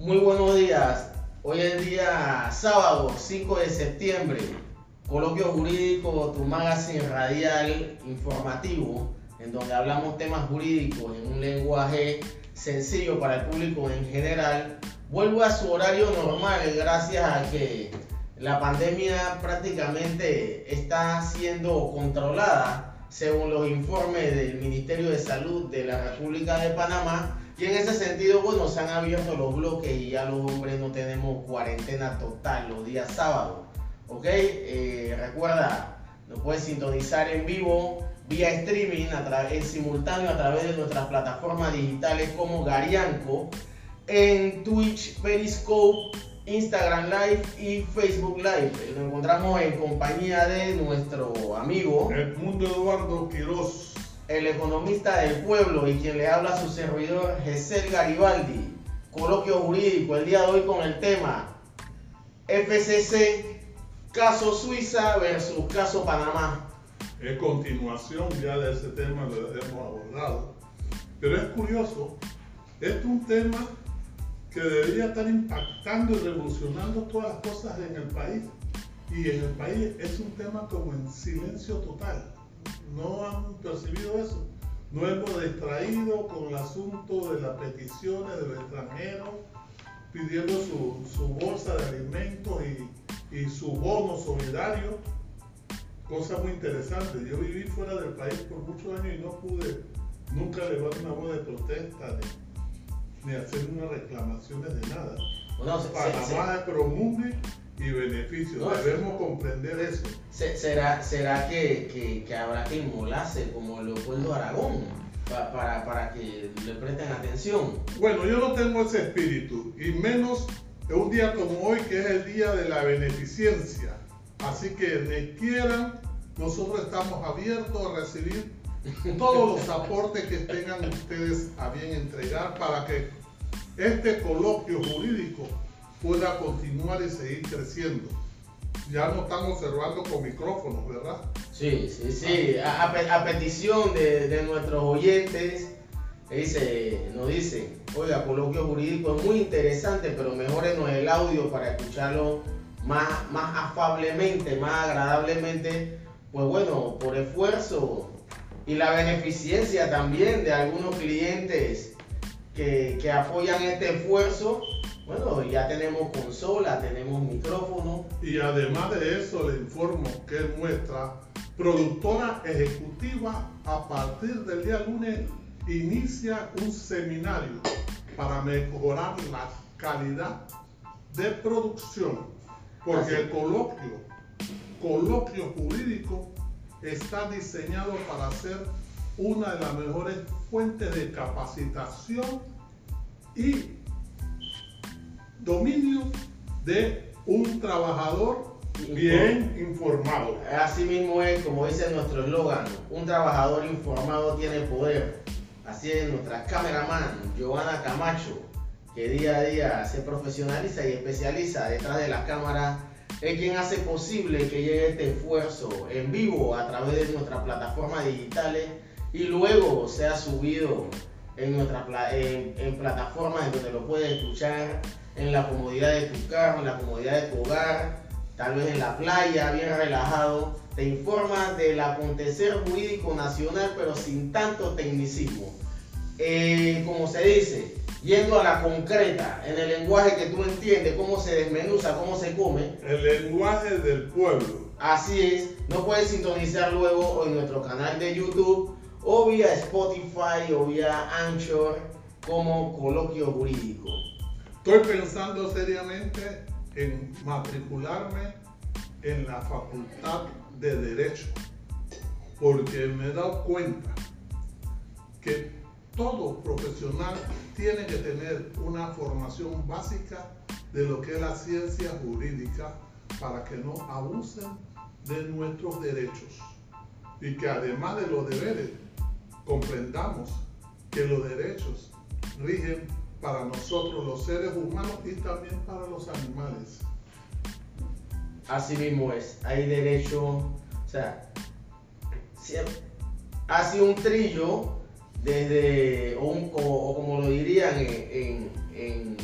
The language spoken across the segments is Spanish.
Muy buenos días. Hoy es día sábado 5 de septiembre. Coloquio Jurídico, tu magazine radial informativo, en donde hablamos temas jurídicos en un lenguaje sencillo para el público en general. Vuelvo a su horario normal gracias a que la pandemia prácticamente está siendo controlada según los informes del Ministerio de Salud de la República de Panamá. Y en ese sentido, bueno, se han abierto los bloques y ya los hombres no tenemos cuarentena total los días sábados. ¿Ok? Eh, recuerda, nos puedes sintonizar en vivo vía streaming en simultáneo a través de nuestras plataformas digitales como Garianco, en Twitch, Periscope, Instagram Live y Facebook Live. Nos encontramos en compañía de nuestro amigo El mundo Eduardo Quiroz, el economista del pueblo y quien le habla a su servidor Gesel Garibaldi. Coloquio jurídico el día de hoy con el tema FCC, caso Suiza versus caso Panamá. Es continuación ya de ese tema, lo hemos abordado. Pero es curioso, este es un tema que debería estar impactando y revolucionando todas las cosas en el país. Y en el país es un tema como en silencio total. No han percibido eso. No hemos distraído con el asunto de las peticiones de los extranjeros pidiendo su, su bolsa de alimentos y, y su bono solidario cosa muy interesante. Yo viví fuera del país por muchos años y no pude nunca elevar una voz de protesta ni, ni hacer unas reclamaciones de nada. Bueno, se- Panamá se- es promulgue y beneficio. No, Debemos comprender eso. se- ¿Será, será que, que- que habrá que inmolarse como Leopoldo Aragón pa- para, para que le presten atención? Bueno, yo no tengo ese espíritu y menos en un día como hoy que es el día de la beneficencia. Así que ni quieran, nosotros estamos abiertos a recibir todos los aportes que tengan ustedes a bien entregar para que este coloquio jurídico pueda continuar y seguir creciendo. Ya nos estamos observando con micrófonos, ¿verdad? Sí, sí, sí. A, a pe- a petición de, de nuestros oyentes, dice, nos dicen, oiga, coloquio jurídico es muy interesante, pero mejorenos el audio para escucharlo más, más afablemente, más agradablemente. Pues bueno, por esfuerzo y la beneficencia también de algunos clientes que, que apoyan este esfuerzo, bueno, ya tenemos consola, tenemos micrófono. Y además de eso, le informo que es nuestra productora ejecutiva a partir del día lunes inicia un seminario para mejorar la calidad de producción. Porque Así. el coloquio, coloquio jurídico, está diseñado para ser una de las mejores fuentes de capacitación y dominio de un trabajador bien informado. Así mismo es, como dice nuestro eslogan, un trabajador informado tiene poder. Así es nuestra cameraman, Giovanna Camacho, que día a día se profesionaliza y especializa detrás de las cámaras, es quien hace posible que llegue este esfuerzo en vivo a través de nuestras plataformas digitales y luego sea subido en, nuestra, en, en plataformas en donde lo puedes escuchar en la comodidad de tu carro, en la comodidad de tu hogar, tal vez en la playa, bien relajado, te informa del acontecer jurídico nacional, pero sin tanto tecnicismo. Eh, como se dice, yendo a la concreta, en el lenguaje que tú entiendes, cómo se desmenuza, cómo se come, El lenguaje del pueblo. así es, no puedes sintonizar luego en nuestro canal de YouTube o vía Spotify o vía Anchor como coloquio jurídico. Estoy pensando seriamente en matricularme en la Facultad de Derecho, porque me he dado cuenta que todo profesional tiene que tener una formación básica de lo que es la ciencia jurídica para que no abusen de nuestros derechos. Y que además de los deberes comprendamos que los derechos rigen para nosotros los seres humanos y también para los animales. Así mismo es, hay derecho, o sea, siempre, ha sido un trillo desde, o, un- o- como lo dirían en, en-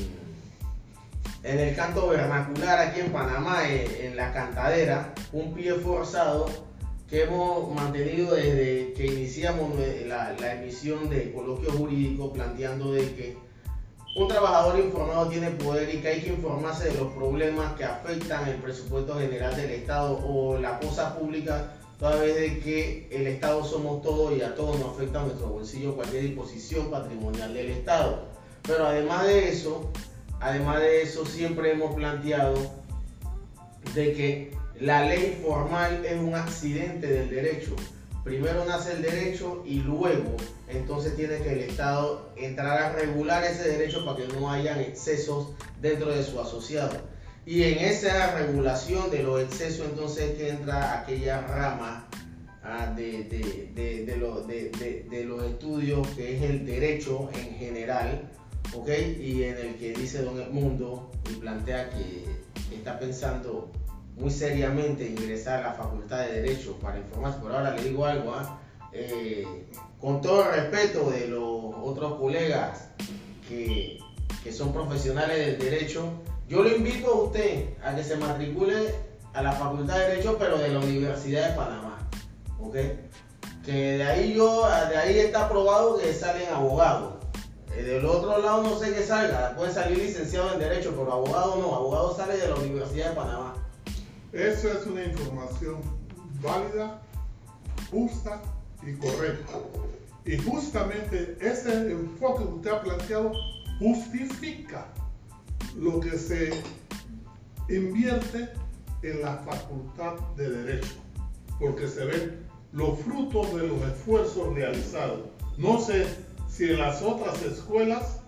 el canto vernacular aquí en Panamá, eh, en la cantadera, un pie forzado que hemos mantenido desde que iniciamos la, la emisión de coloquio jurídico planteando de que un trabajador informado tiene poder y que hay que informarse de los problemas que afectan el presupuesto general del Estado o la cosa pública, toda vez de que el Estado somos todos y a todos nos afecta a nuestro bolsillo cualquier disposición patrimonial del Estado. Pero además de eso, además de eso siempre hemos planteado de que la ley formal es un accidente del derecho primero nace el derecho y luego entonces tiene que el Estado entrar a regular ese derecho para que no hayan excesos dentro de su asociado. Y en esa regulación de los excesos entonces que entra aquella rama ah, de, de, de, los estudios que es el derecho en general, ¿ok? Y en el que dice Don Edmundo y plantea que está pensando muy seriamente ingresar a la Facultad de Derecho para informarse. Por ahora le digo algo, ¿ah? eh, con todo el respeto de los otros colegas que, que, son profesionales del derecho, yo lo invito a usted a que se matricule a la Facultad de Derecho, pero de la Universidad de Panamá. ¿Ok? Que de ahí yo, de ahí está probado que salen abogados. Eh, del otro lado no sé qué salga, puede salir licenciado en Derecho, pero abogado no, abogado sale de la Universidad de Panamá. Eso es una información válida, justa y correcta. Y justamente ese enfoque que usted ha planteado justifica lo que se invierte en la facultad de derecho, porque se ven los frutos de los esfuerzos realizados. No sé si en las otras escuelas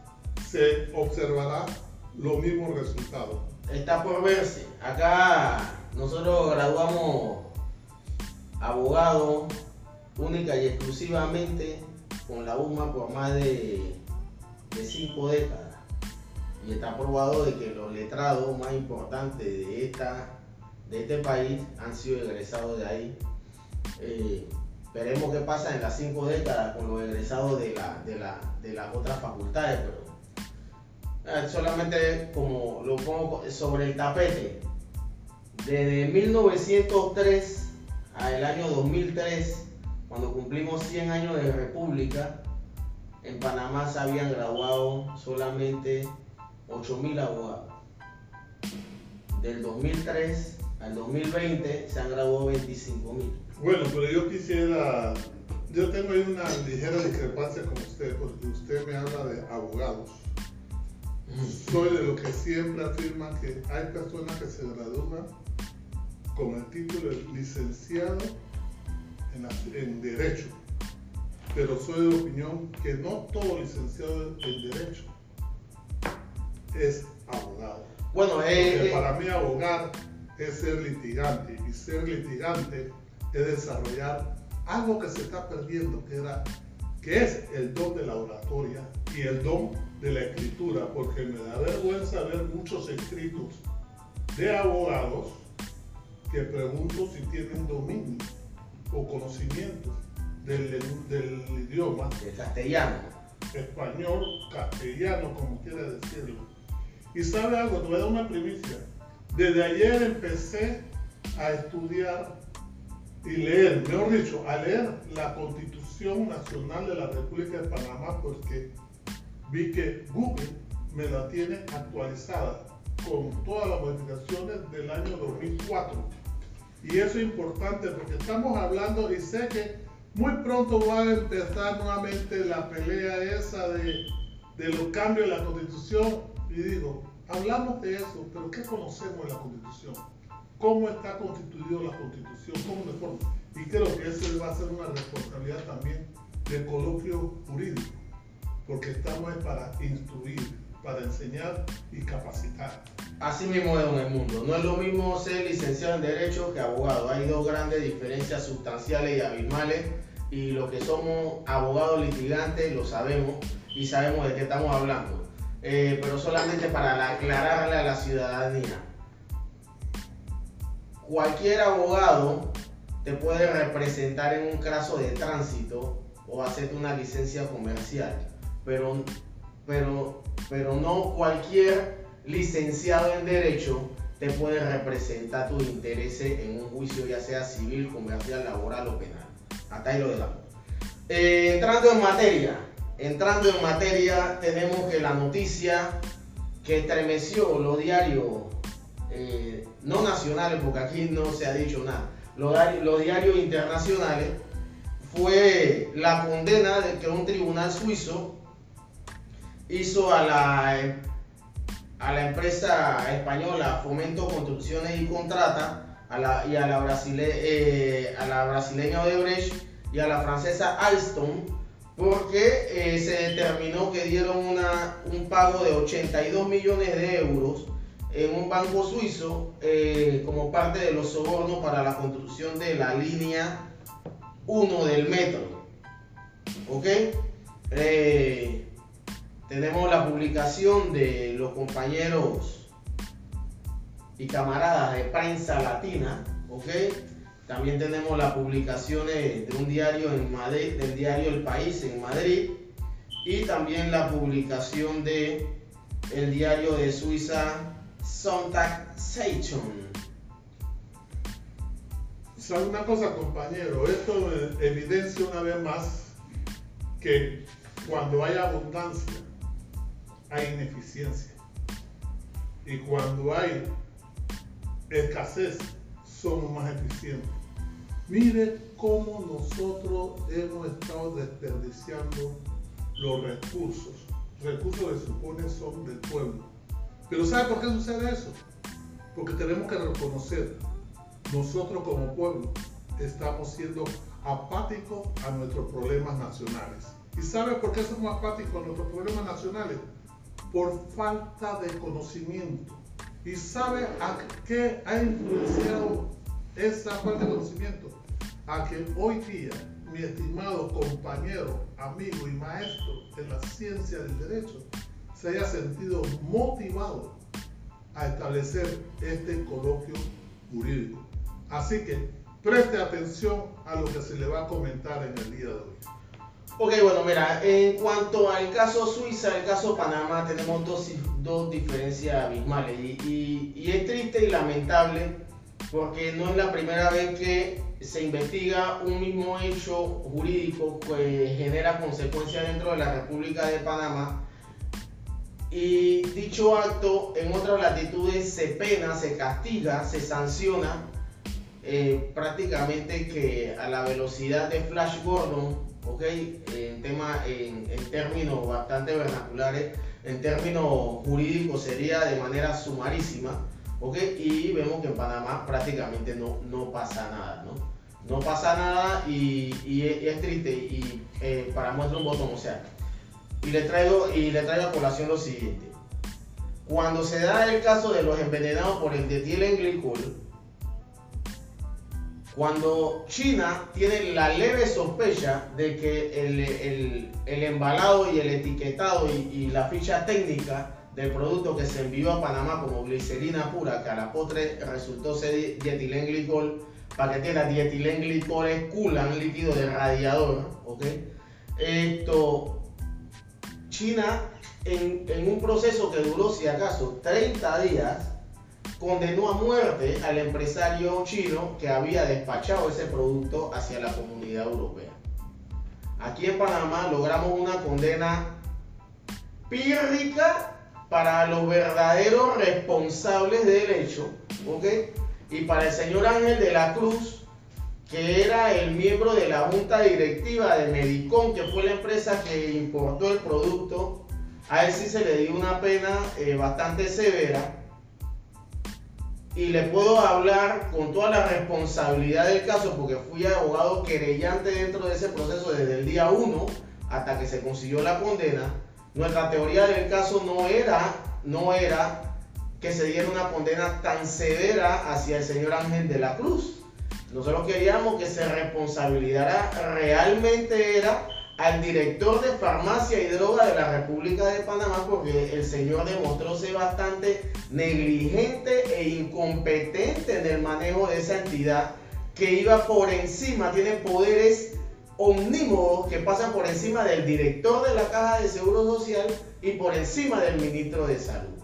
se observará los mismos resultados. Está por verse. Acá nosotros graduamos abogados única y exclusivamente con la UMA por más de, cinco décadas. Y está probado de que los letrados más importantes de, esta, de este país han sido egresados de ahí. Eh, veremos qué pasa en las cinco décadas con los egresados de, de, las otras facultades, pero eh, solamente como lo pongo sobre el tapete, desde 1903 al año 2003, cuando cumplimos 100 años de república, en Panamá se habían graduado solamente 8.000 abogados. Del 2003 al 2020 se han graduado 25.000. Bueno, pero yo quisiera, yo tengo ahí una ligera discrepancia con usted, porque usted me habla de abogados. Soy de los que siempre afirma que hay personas que se gradúan con el título de licenciado en, Derecho. Pero soy de opinión que no todo licenciado en Derecho es abogado. Bueno, eh, eh, para mí abogar es ser litigante y ser litigante es desarrollar algo que se está perdiendo, que, era, que es el don de la oratoria y el don de la escritura, porque me da vergüenza ver muchos escritos de abogados que pregunto si tienen dominio o conocimiento del, idioma. El castellano. Español, castellano, como quiera decirlo. Y sabe algo, te voy a dar una primicia. Desde ayer empecé a estudiar y leer, mejor dicho, a leer la Constitución Nacional de la República de Panamá porque vi que Google me la tiene actualizada con todas las modificaciones del año 2004. Y eso es importante porque estamos hablando y sé que muy pronto va a empezar nuevamente la pelea esa de, de los cambios en la constitución. Y digo, hablamos de eso, pero ¿qué conocemos en la constitución? ¿Cómo está constituida la constitución? ¿Cómo de forma? Y creo que eso va a ser una responsabilidad también del coloquio jurídico, porque estamos para instruir, para enseñar y capacitar. Así mismo es en el mundo. No es lo mismo ser licenciado en Derecho que abogado. Hay dos grandes diferencias sustanciales y abismales. Y los que somos abogados litigantes lo sabemos y sabemos de qué estamos hablando. Eh, pero solamente para aclararle a la ciudadanía. Cualquier abogado te puede representar en un caso de tránsito o hacerte una licencia comercial. Pero, pero, pero no cualquier licenciado en Derecho te puede representar tus intereses en un juicio ya sea civil, comercial, laboral o penal. Hasta ahí lo dejamos. Eh, entrando en materia, entrando en materia, tenemos que la noticia que estremeció los diarios, eh, no nacionales, porque aquí no se ha dicho nada, los, diarios internacionales, fue la condena de que un tribunal suizo hizo a la, a la empresa española Fomento Construcciones y Contrata a la, y a la, brasile, eh, a la brasileña Odebrecht y a la francesa Alstom porque eh, se determinó que dieron un pago de 82 millones de euros en un banco suizo eh, como parte de los sobornos para la construcción de la línea 1 del metro. ¿Ok? Tenemos la publicación de los compañeros y camaradas de prensa latina. ¿Ok? También tenemos las publicaciones de un diario en Madrid, del diario El País en Madrid y también la publicación de el diario de Suiza Sonntag Zeitung. ¿Sabe una cosa, compañero? Esto evidencia una vez más que cuando hay abundancia, hay ineficiencia. Y cuando hay escasez, somos más eficientes. Mire cómo nosotros hemos estado desperdiciando los recursos. Recursos que supone son del pueblo. Pero ¿sabe por qué sucede eso? Porque tenemos que reconocer, nosotros como pueblo estamos siendo apáticos a nuestros problemas nacionales. ¿Y sabe por qué somos apáticos a nuestros problemas nacionales? Por falta de conocimiento. ¿Y sabe a qué ha influenciado esa falta de conocimiento? a que hoy día mi estimado compañero, amigo y maestro en la ciencia del derecho se haya sentido motivado a establecer este coloquio jurídico. Así que preste atención a lo que se le va a comentar en el día de hoy. Ok, bueno, mira, en cuanto al caso Suiza, el caso Panamá, tenemos dos, dos diferencias abismales. Y, es triste y lamentable porque no es la primera vez que se investiga un mismo hecho jurídico que genera consecuencias dentro de la República de Panamá. Y dicho acto en otras latitudes se pena, se castiga, se sanciona eh, prácticamente que a la velocidad de Flash Gordon, ¿ok? En, tema, en, en términos bastante vernaculares, en términos jurídicos sería de manera sumarísima ¿ok? Y vemos que en Panamá prácticamente no, no pasa nada, ¿no? No pasa nada y, es, triste y eh, para muestra un botón, o sea, y le traigo y le traigo a colación lo siguiente. Cuando se da el caso de los envenenados por el glicol, cuando China tiene la leve sospecha de que el, el, embalado y el etiquetado y, y la ficha técnica del producto que se envió a Panamá como glicerina pura, que a la potre resultó ser dietilenglicol, paquetera dietilenglicol es culan, líquido de radiador, ¿ok? Esto, China, en, en un proceso que duró, si acaso, 30 días, condenó a muerte al empresario chino que había despachado ese producto hacia la comunidad europea. Aquí en Panamá logramos una condena pírrica para los verdaderos responsables del hecho, ¿ok? Y para el señor Ángel de la Cruz, que era el miembro de la junta directiva de Medicom, que fue la empresa que importó el producto, a él sí se le dio una pena eh, bastante severa. Y le puedo hablar con toda la responsabilidad del caso, porque fui abogado querellante dentro de ese proceso desde el día 1 hasta que se consiguió la condena nuestra teoría del caso no era, no era que se diera una condena tan severa hacia el señor Ángel de la Cruz. Nosotros queríamos que se responsabilizara realmente era al director de farmacia y droga de la República de Panamá porque el señor demostró ser bastante negligente e incompetente en el manejo de esa entidad que iba por encima, tiene poderes omnímodos que pasan por encima del director de la Caja de Seguro Social y por encima del ministro de Salud.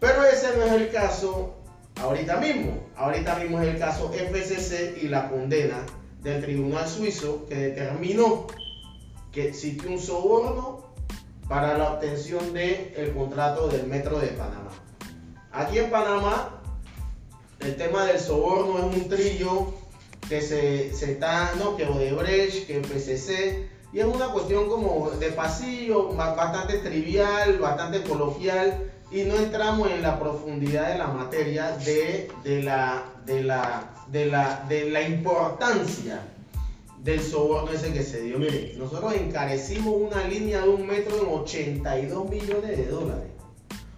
Pero ese no es el caso ahorita mismo. Ahorita mismo es el caso FCC y la condena del tribunal suizo que determinó que existe un soborno para la obtención del contrato del Metro de Panamá. Aquí en Panamá, el tema del soborno es un trillo que se, está, no, que Odebrecht, que PCC, y es una cuestión como de pasillo, bastante trivial, bastante coloquial, y no entramos en la profundidad de la materia de, la, de, la, de, la, de la importancia del soborno ese que se dio. Mire, nosotros encarecimos una línea de un metro en 82 millones de dólares.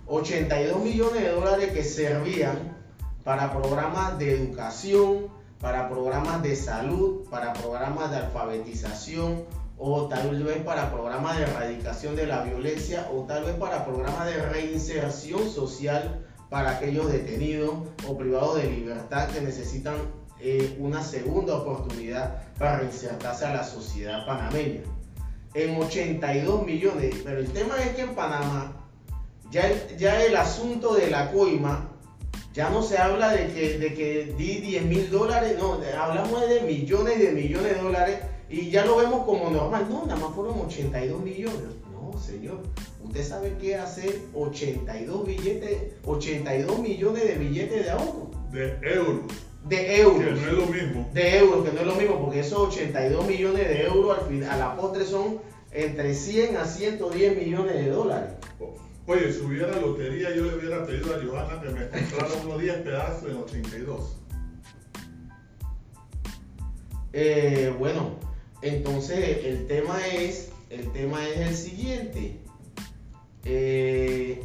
82 millones de dólares que servían para programas de educación, para programas de salud, para programas de alfabetización o tal vez para programas de erradicación de la violencia o tal vez para programas de reinserción social para aquellos detenidos o privados de libertad que necesitan eh, una segunda oportunidad para reinsertarse a la sociedad panameña. En 82 millones, pero el tema es que en Panamá ya el, ya el asunto de la coima ya no se habla de que, de que di 10 mil dólares, no, hablamos de millones y de millones de dólares y ya lo vemos como normal. No, nada más fueron 82 millones. No, señor. Usted sabe qué hacer 82 billetes, 82 millones de billetes de auto. De euros. De euros. Que no es lo mismo. De euros, que no es lo mismo, porque esos 82 millones de euros al final, a la postre son entre 100 a 110 millones de dólares. Oye, si hubiera lotería, yo le hubiera pedido a Johanna que me comprara unos 10 pedazos en 82. Eh, bueno, entonces el tema es, el tema es el siguiente. Eh,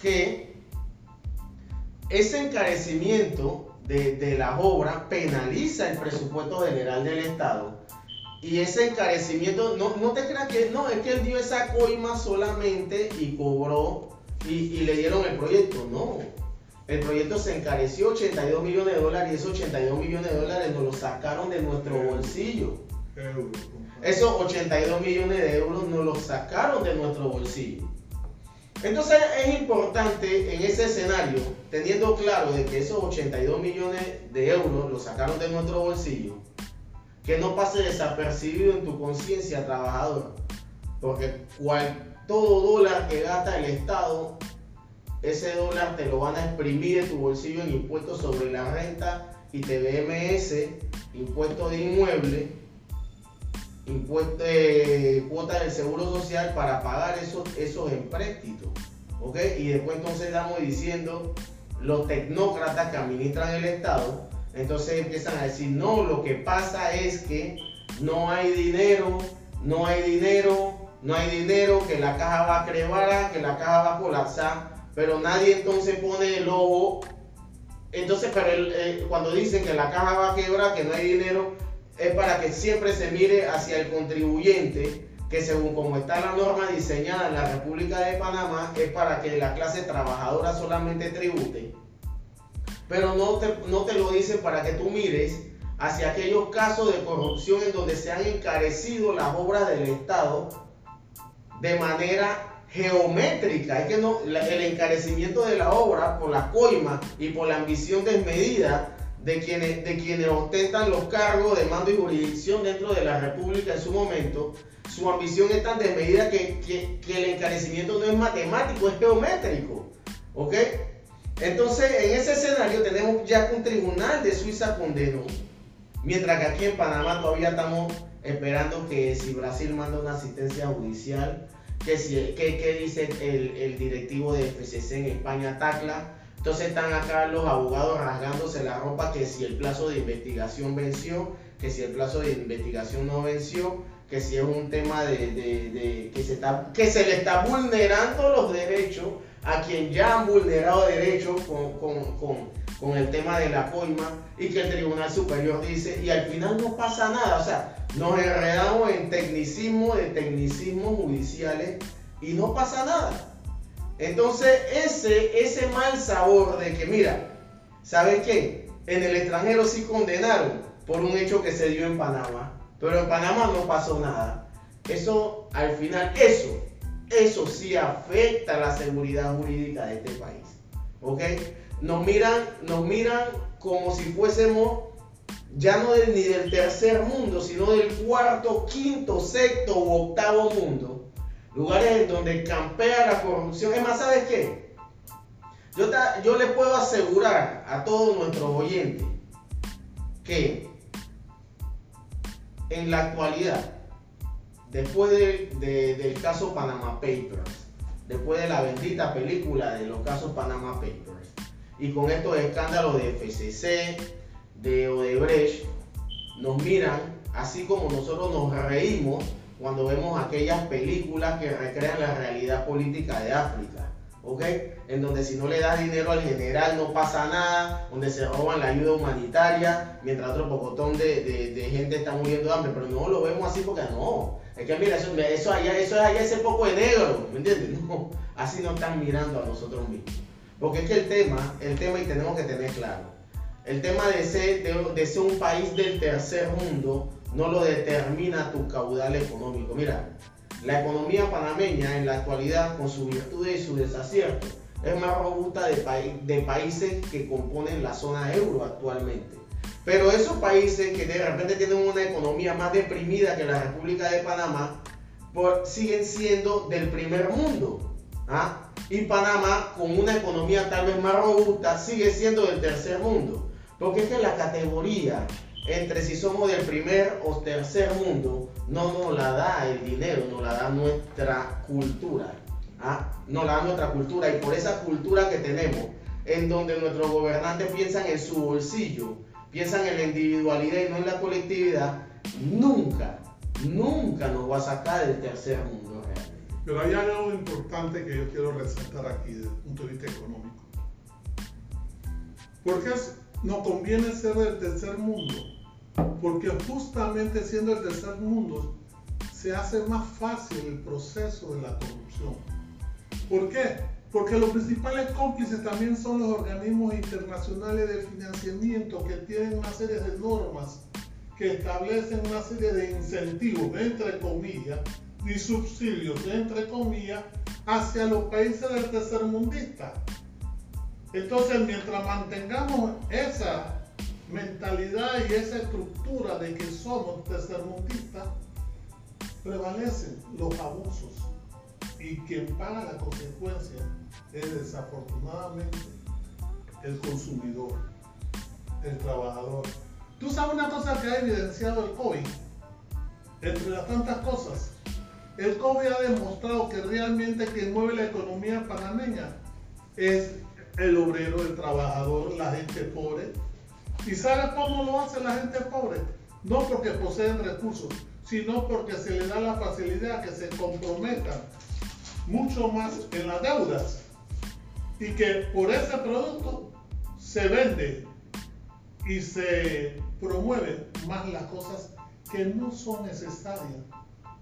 que ese encarecimiento de, de las obras penaliza el presupuesto general del Estado y ese encarecimiento, no, no te creas que, no, es que él dio esa coima solamente y cobró y, le dieron el proyecto. No, el proyecto se encareció 82 millones de dólares y esos 82 millones de dólares nos lo sacaron de nuestro bolsillo. Esos 82 millones de euros nos los sacaron de nuestro bolsillo. Entonces es importante en ese escenario, teniendo claro de que esos 82 millones de euros los sacaron de nuestro bolsillo, que no pase desapercibido en tu conciencia, trabajador. Porque cual, todo dólar que gasta el Estado, ese dólar te lo van a exprimir de tu bolsillo en impuestos sobre la renta y TVMS, impuestos de inmueble, impuestos de cuota del seguro social para pagar esos, esos empréstitos. ¿Ok? Y después entonces estamos diciendo los tecnócratas que administran el Estado entonces empiezan a decir, no, lo que pasa es que no hay dinero, no hay dinero, no hay dinero, que la caja va a crevar, que la caja va a colapsar, pero nadie entonces pone el ojo. Entonces, pero eh, cuando dicen que la caja va a quebrar, que no hay dinero, es para que siempre se mire hacia el contribuyente, que según como está la norma diseñada en la República de Panamá, es para que la clase trabajadora solamente tribute pero no te, no te lo dicen para que tú mires hacia aquellos casos de corrupción en donde se han encarecido las obras del Estado de manera geométrica. Es que no, el encarecimiento de la obra por la coima y por la ambición desmedida de quienes, de quienes ostentan los cargos de mando y jurisdicción dentro de la República en su momento, su ambición es tan desmedida que, que, que el encarecimiento no es matemático, es geométrico. ¿Ok? Entonces, en ese escenario tenemos ya que un tribunal de Suiza condenó, mientras que aquí en Panamá todavía estamos esperando que si Brasil manda una asistencia judicial, que, si, que, dice el, directivo de FCC en España, Tacla. Entonces están acá los abogados rasgándose la ropa que si el plazo de investigación venció, que si el plazo de investigación no venció, que si es un tema de, que, se está, que se le está vulnerando los derechos a quien ya han vulnerado derechos con, el tema de la coima y que el Tribunal Superior dice, y al final no pasa nada, o sea, nos enredamos en tecnicismo de tecnicismos judiciales y no pasa nada. Entonces, ese, ese mal sabor de que, mira, ¿sabes qué? En el extranjero sí condenaron por un hecho que se dio en Panamá, pero en Panamá no pasó nada. Eso, al final, eso eso sí afecta la seguridad jurídica de este país. ¿ok? Nos miran, nos miran como si fuésemos ya no ni del tercer mundo, sino del cuarto, quinto, sexto u octavo mundo. Lugares donde campea la corrupción. Es más, ¿sabes qué? Yo, yo le puedo asegurar a todos nuestros oyentes que en la actualidad, después del caso Panama Papers, después de la bendita película de los casos Panama Papers, y con estos escándalos de FCC, de Odebrecht, nos miran así como nosotros nos reímos cuando vemos aquellas películas que recrean la realidad política de África. ¿ok? En donde si no le das dinero al general no pasa nada, donde se roban la ayuda humanitaria, mientras otro pocotón de, de, gente está muriendo de hambre, pero no lo vemos así porque no. Es que mira, eso, eso, allá, eso es allá ese poco de negro, ¿me entiendes? No, así no están mirando a nosotros mismos. Porque es que el tema, el tema y tenemos que tener claro, el tema de ser, de, de ser un país del tercer mundo no lo determina tu caudal económico. Mira, la economía panameña en la actualidad, con sus virtudes y sus desaciertos, es más robusta de, países que componen la zona euro actualmente. Pero esos países que de repente tienen una economía más deprimida que la República de Panamá, siguen siendo del primer mundo. ¿ah? Y Panamá, con una economía tal vez más robusta, sigue siendo del tercer mundo. Porque es que la categoría entre si somos del primer o tercer mundo, no nos la da el dinero, nos la da nuestra cultura. ¿ah? Nos la da nuestra cultura y por esa cultura que tenemos, en donde nuestros gobernantes piensan en su bolsillo, piensan en la individualidad y no en la colectividad, nunca, nunca nos va a sacar del tercer mundo. Pero hay algo importante que yo quiero resaltar aquí desde el punto de vista económico. Porque nos conviene ser del tercer mundo porque justamente siendo el tercer mundo se hace más fácil el proceso de la corrupción. ¿Por qué? Porque los principales cómplices también son los organismos internacionales de financiamiento que tienen una serie de normas que establecen una serie de incentivos, entre comillas, y subsidios, entre comillas, hacia los países del tercermundista. Entonces, mientras mantengamos esa mentalidad y esa estructura de que somos tercermundistas, prevalecen los abusos. Y quien paga la consecuencia es desafortunadamente el consumidor, el trabajador. Tú sabes una cosa que ha evidenciado el COVID, entre las tantas cosas, el COVID ha demostrado que realmente quien mueve la economía panameña es el obrero, el trabajador, la gente pobre, ¿Y sabe cómo lo hace la gente pobre? No porque poseen recursos, sino porque se le da la facilidad que se comprometan mucho más en las deudas y que por ese producto se vende y se promueven más las cosas que no son necesarias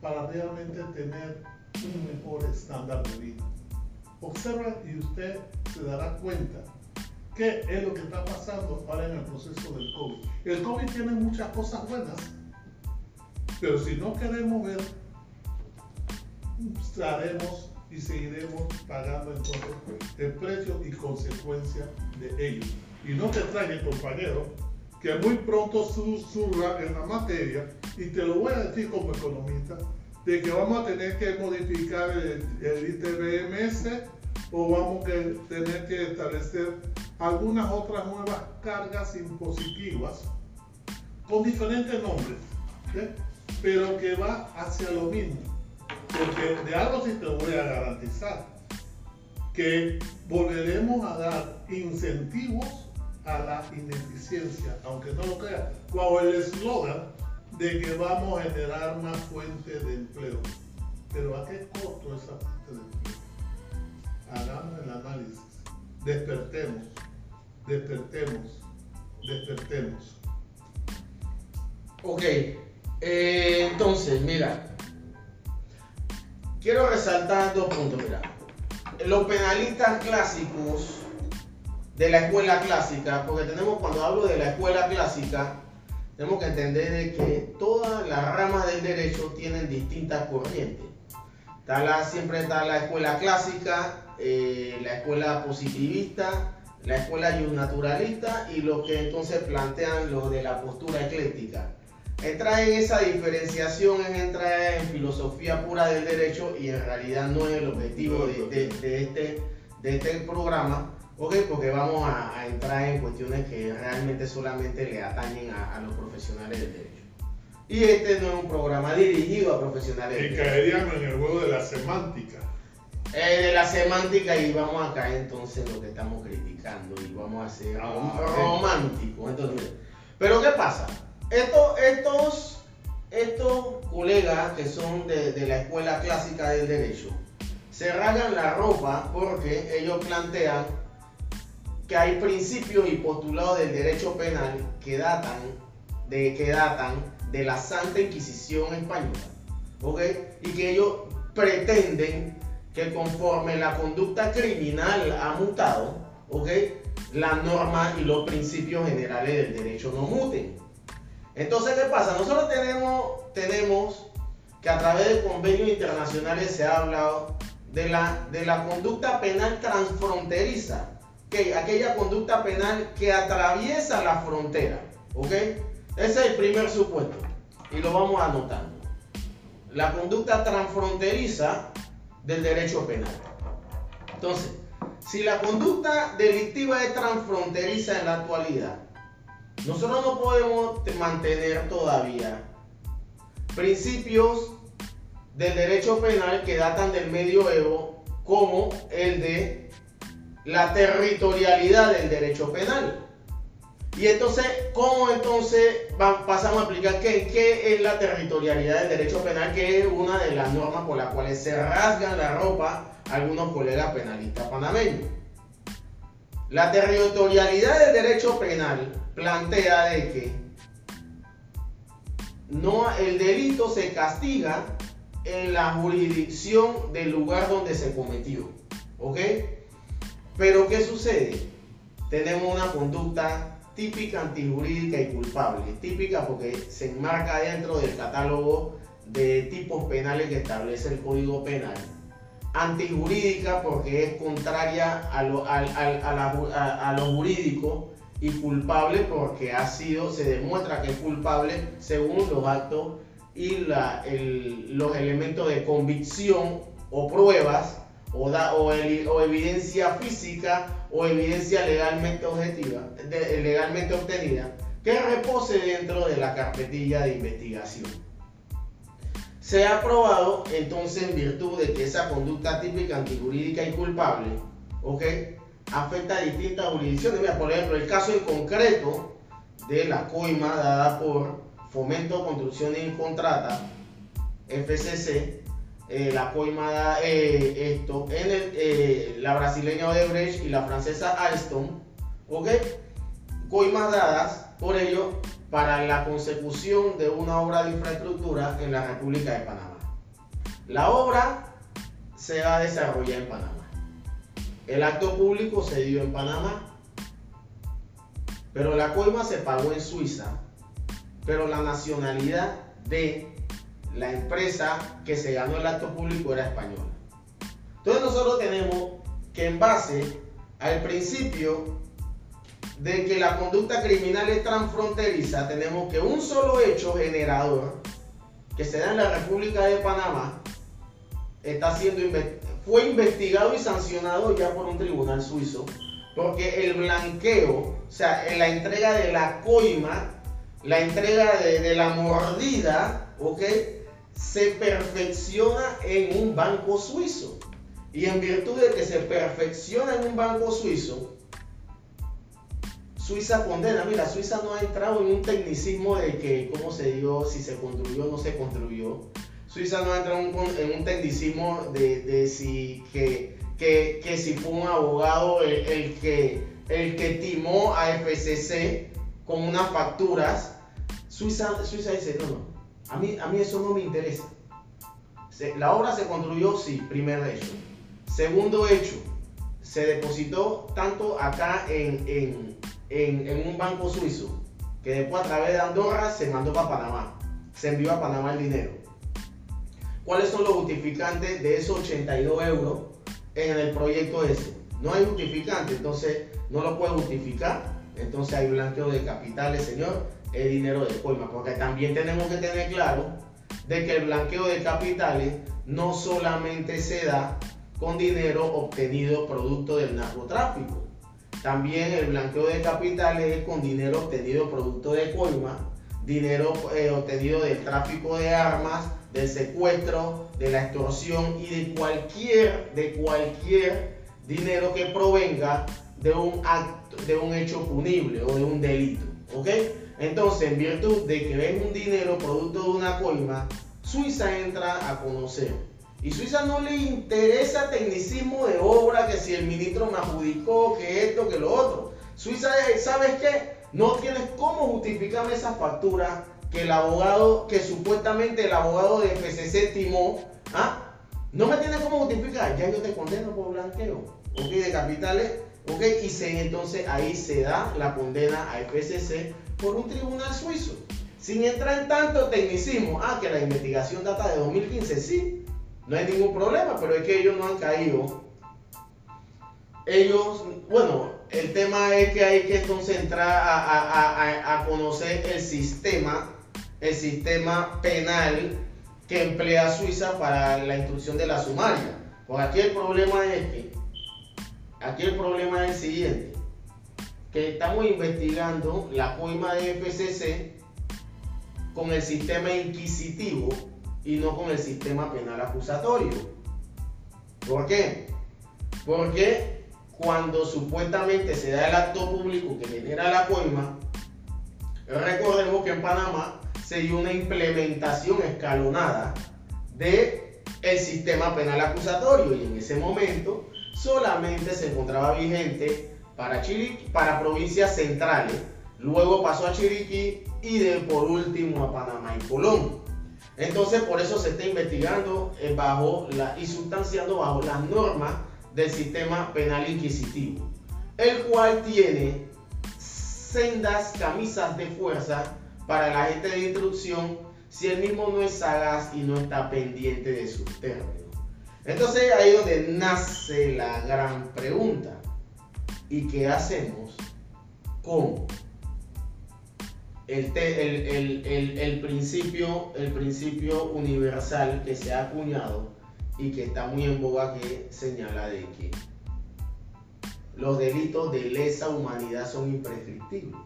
para realmente tener un mejor estándar de vida. Observa y usted se dará cuenta ¿Qué es lo que está pasando ahora en el proceso del COVID? El COVID tiene muchas cosas buenas, pero si no queremos ver, estaremos y seguiremos pagando entonces el precio y consecuencia de ello. Y no te extrañe, compañero, que muy pronto susurra en la materia, y te lo voy a decir como economista, de que vamos a tener que modificar el, el ITBMS o vamos a tener que establecer algunas otras nuevas cargas impositivas con diferentes nombres, pero que va hacia lo mismo. Porque de algo sí te voy a garantizar, que volveremos a dar incentivos a la ineficiencia, aunque no lo creas, bajo el eslogan de que vamos a generar más fuentes de empleo. Pero ¿a qué costo esa fuente de empleo? Hagamos el análisis, despertemos despertemos, despertemos. Ok, eh, entonces, mira, quiero resaltar dos puntos, mira. Los penalistas clásicos de la escuela clásica, porque tenemos, cuando hablo de la escuela clásica, tenemos que entender de que todas las ramas del derecho tienen distintas corrientes. siempre está la escuela clásica, eh, la escuela positivista, la escuela naturalista y los que entonces plantean lo de la postura ecléctica. Entrar en esa diferenciación es entrar en filosofía pura del derecho y en realidad no es el objetivo de, este, de este programa, porque vamos a, entrar en cuestiones que realmente solamente le atañen a, los profesionales del derecho. Y este no es un programa dirigido a profesionales. Y caeríamos en el juego de la semántica. Eh, de la semántica y vamos a caer entonces en lo que estamos criticando y vamos a ser ah, románticos. Entonces, pero ¿qué pasa? Estos, estos, estos colegas que son de, de la escuela clásica del derecho se rasgan la ropa porque ellos plantean que hay principios y postulados del derecho penal que datan de, que datan de la Santa Inquisición española. ¿ok? Y que ellos pretenden que conforme la conducta criminal ha mutado, ¿ok? la norma y los principios generales del derecho no muten. Entonces, ¿qué pasa? Nosotros tenemos, tenemos que a través de convenios internacionales se ha hablado de la, de la conducta penal transfronteriza, que aquella conducta penal que atraviesa la frontera. ¿Ok? Ese es el primer supuesto y lo vamos anotando. La conducta transfronteriza del derecho penal. Entonces, si la conducta delictiva es transfronteriza en la actualidad, nosotros no podemos mantener todavía principios del derecho penal que datan del medioevo como el de la territorialidad del derecho penal. Y entonces, ¿cómo entonces pasamos a aplicar qué, qué, es la territorialidad del derecho penal? Que es una de las normas por las cuales se rasgan la ropa algunos colegas penalistas panameños. La territorialidad del derecho penal plantea de que no, el delito se castiga en la jurisdicción del lugar donde se cometió. ¿Ok? Pero ¿qué sucede? Tenemos una conducta típica, antijurídica y culpable. Típica porque se enmarca dentro del catálogo de tipos penales que establece el Código Penal. Antijurídica porque es contraria a lo, a jurídico y culpable porque ha sido, se demuestra que es culpable según los actos y los elementos de convicción o pruebas o, da, o, evidencia física o evidencia legalmente objetiva, legalmente obtenida, que repose dentro de la carpetilla de investigación. Se ha probado entonces en virtud de que esa conducta típica antijurídica y culpable, ¿ok? afecta a distintas jurisdicciones. Mira, por ejemplo, el caso en concreto de la coima dada por Fomento, Construcción y Contrata, FCC, eh, la coima da eh, esto en eh, la brasileña Odebrecht y la francesa Alstom, ¿ok? Coimas dadas por ello para la consecución de una obra de infraestructura en la República de Panamá. La obra se va a desarrollar en Panamá. El acto público se dio en Panamá, pero la coima se pagó en Suiza, pero la nacionalidad de la empresa que se ganó el acto público era española. Entonces nosotros tenemos que en base al principio de que la conducta criminal es transfronteriza, tenemos que un solo hecho generador que se da en la República de Panamá está siendo fue investigado y sancionado ya por un tribunal suizo, porque el blanqueo, o sea, la entrega de la coima, la entrega de, la mordida, ¿ok? Se perfecciona en un banco suizo. Y en virtud de que se perfecciona en un banco suizo, Suiza condena. Mira, Suiza no ha entrado en un tecnicismo de que cómo se dio, si se construyó o no se construyó. Suiza no entra en un, tecnicismo de, si que, que, si fue un abogado el, que, el que timó a FCC con unas facturas. Suiza, Suiza dice, no, no, a mí, a mí eso no me interesa. la obra se construyó, sí, primer hecho. Segundo hecho, se depositó tanto acá en, en, en, en un banco suizo, que después a través de Andorra se mandó para Panamá. Se envió a Panamá el dinero cuáles son los justificantes de esos 82 euros en el proyecto ese. No hay justificante, entonces no lo puede justificar. Entonces hay blanqueo de capitales, señor, es dinero de coima. Porque también tenemos que tener claro de que el blanqueo de capitales no solamente se da con dinero obtenido producto del narcotráfico. También el blanqueo de capitales es con dinero obtenido producto de coima, dinero eh, obtenido del tráfico de armas, del secuestro, de la extorsión y de cualquier, de cualquier dinero que provenga de un acto, de un hecho punible o de un delito. ¿Ok? Entonces, en virtud de que es un dinero producto de una coima, Suiza entra a conocer. Y Suiza no le interesa tecnicismo de obra, que si el ministro me adjudicó, que esto, que lo otro. Suiza, ¿sabes qué? No tienes cómo justificarme esa factura que el abogado, que supuestamente el abogado de FCC timó, ¿ah? No me tiene cómo justificar, ya yo te condeno por blanqueo, ¿ok? De capitales, ¿ok? Y entonces ahí se da la condena a FCC por un tribunal suizo. Sin entrar en tanto tecnicismo, ah, que la investigación data de 2015, sí, no hay ningún problema, pero es que ellos no han caído. Ellos, bueno, el tema es que hay que concentrar a, a conocer el sistema, el sistema penal que emplea Suiza para la instrucción de la sumaria. Porque aquí el problema es que, aquí el problema es el siguiente, que estamos investigando la coima de FCC con el sistema inquisitivo y no con el sistema penal acusatorio. ¿Por qué? Porque cuando supuestamente se da el acto público que genera la coima, recordemos que en Panamá se dio una implementación escalonada de el sistema penal acusatorio y en ese momento solamente se encontraba vigente para, Chiriquí, para provincias centrales, luego pasó a Chiriquí y de por último a Panamá y Colón. Entonces por eso se está investigando eh, bajo y sustanciando bajo las normas del sistema penal inquisitivo, el cual tiene sendas camisas de fuerza para la gente de instrucción si el mismo no es sagaz y no está pendiente de sus términos. Entonces ahí es donde nace la gran pregunta. ¿Y qué hacemos con el, el, principio, el principio universal que se ha acuñado y que está muy en boga que señala de que los delitos de lesa humanidad son imprescriptibles?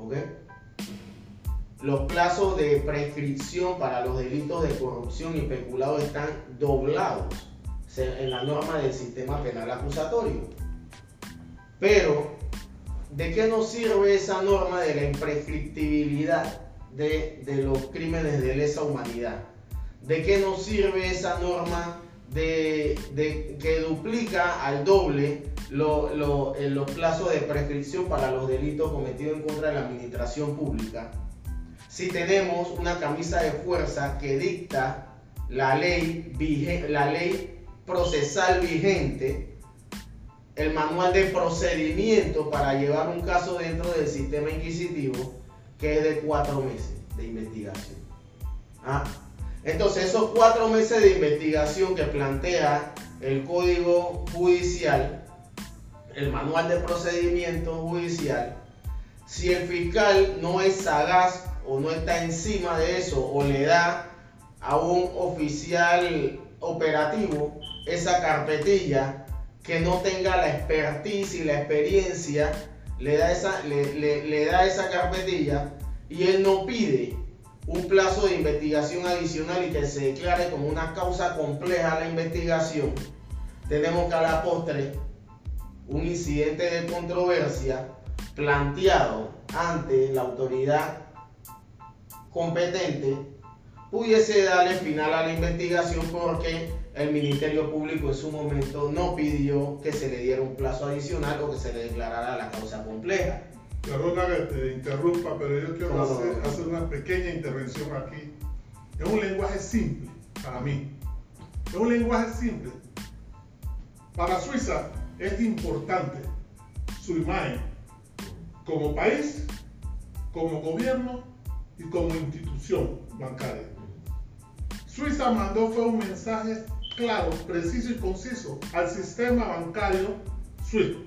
¿Ok? Los plazos de prescripción para los delitos de corrupción y peculado están doblados en la norma del sistema penal acusatorio. Pero, ¿de qué nos sirve esa norma de la imprescriptibilidad de, los crímenes de lesa humanidad? ¿De qué nos sirve esa norma de, que duplica al doble los plazos de prescripción para los delitos cometidos en contra de la administración pública? si tenemos una camisa de fuerza que dicta la ley, la ley procesal vigente, el manual de procedimiento para llevar un caso dentro del sistema inquisitivo, que es de cuatro meses de investigación. ¿Ah? Entonces, esos cuatro meses de investigación que plantea el Código Judicial, el manual de procedimiento judicial, si el fiscal no es sagaz o no está encima de eso o le da a un oficial operativo esa carpetilla que no tenga la expertise y la experiencia, le da esa, le, da esa carpetilla y él no pide un plazo de investigación adicional y que se declare como una causa compleja la investigación, tenemos que a la postre un incidente de controversia planteado ante la autoridad competente pudiese darle final a la investigación porque el Ministerio Público en su momento no pidió que se le diera un plazo adicional o que se le declarara la causa compleja. Perdona que te interrumpa, pero yo quiero hacer, una pequeña intervención aquí. Es un lenguaje simple para mí. Es un lenguaje simple. Para Suiza es importante su imagen como país, como gobierno y como institución bancaria. Suiza mandó fue un mensaje claro, preciso y conciso al sistema bancario SWIFT.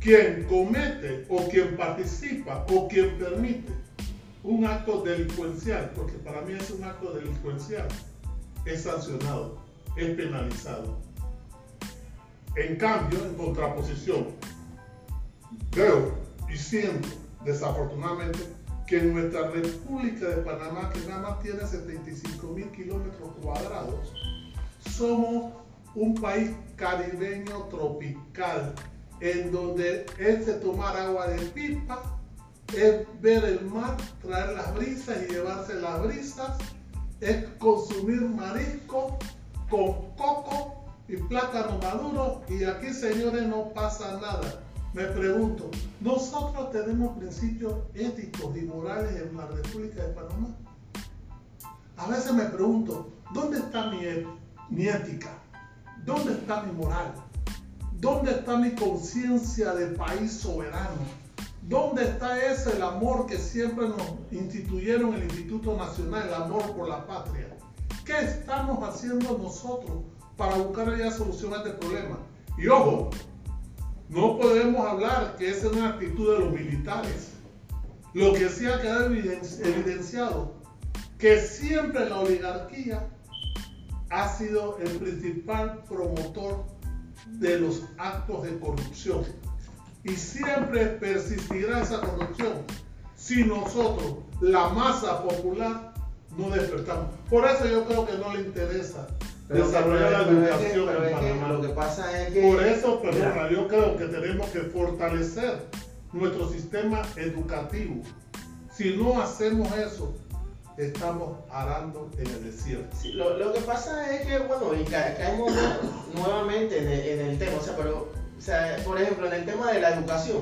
Quien comete o quien participa o quien permite un acto delincuencial, porque para mí es un acto delincuencial, es sancionado, es penalizado. En cambio, en contraposición, veo y siento, desafortunadamente, que en nuestra República de Panamá, que nada más tiene 75 mil kilómetros cuadrados, somos un país caribeño tropical, en donde es de tomar agua de pipa, es ver el mar, traer las brisas y llevarse las brisas, es consumir marisco con coco y plátano maduro y aquí señores no pasa nada. Me pregunto, ¿nosotros tenemos principios éticos y morales en la República de Panamá? A veces me pregunto, ¿dónde está mi, mi ética? ¿Dónde está mi moral? ¿Dónde está mi conciencia de país soberano? ¿Dónde está ese el amor que siempre nos instituyeron el Instituto Nacional, el amor por la patria? ¿Qué estamos haciendo nosotros para buscar ya solución a este problema? Y ojo, no podemos hablar que esa es una actitud de los militares. Lo que sí ha quedado evidenciado, que siempre la oligarquía ha sido el principal promotor de los actos de corrupción. Y siempre persistirá esa corrupción si nosotros, la masa popular, no despertamos. Por eso yo creo que no le interesa desarrollar la educación en Panamá. lo que pasa es que... Por eso, perdona, yo creo que tenemos que fortalecer nuestro sistema educativo. Si no hacemos eso, estamos arando en el desierto. lo, lo, que pasa es que, bueno, caemos nuevamente en el, el, tema, o sea, pero, o sea, por ejemplo, en el tema de la educación,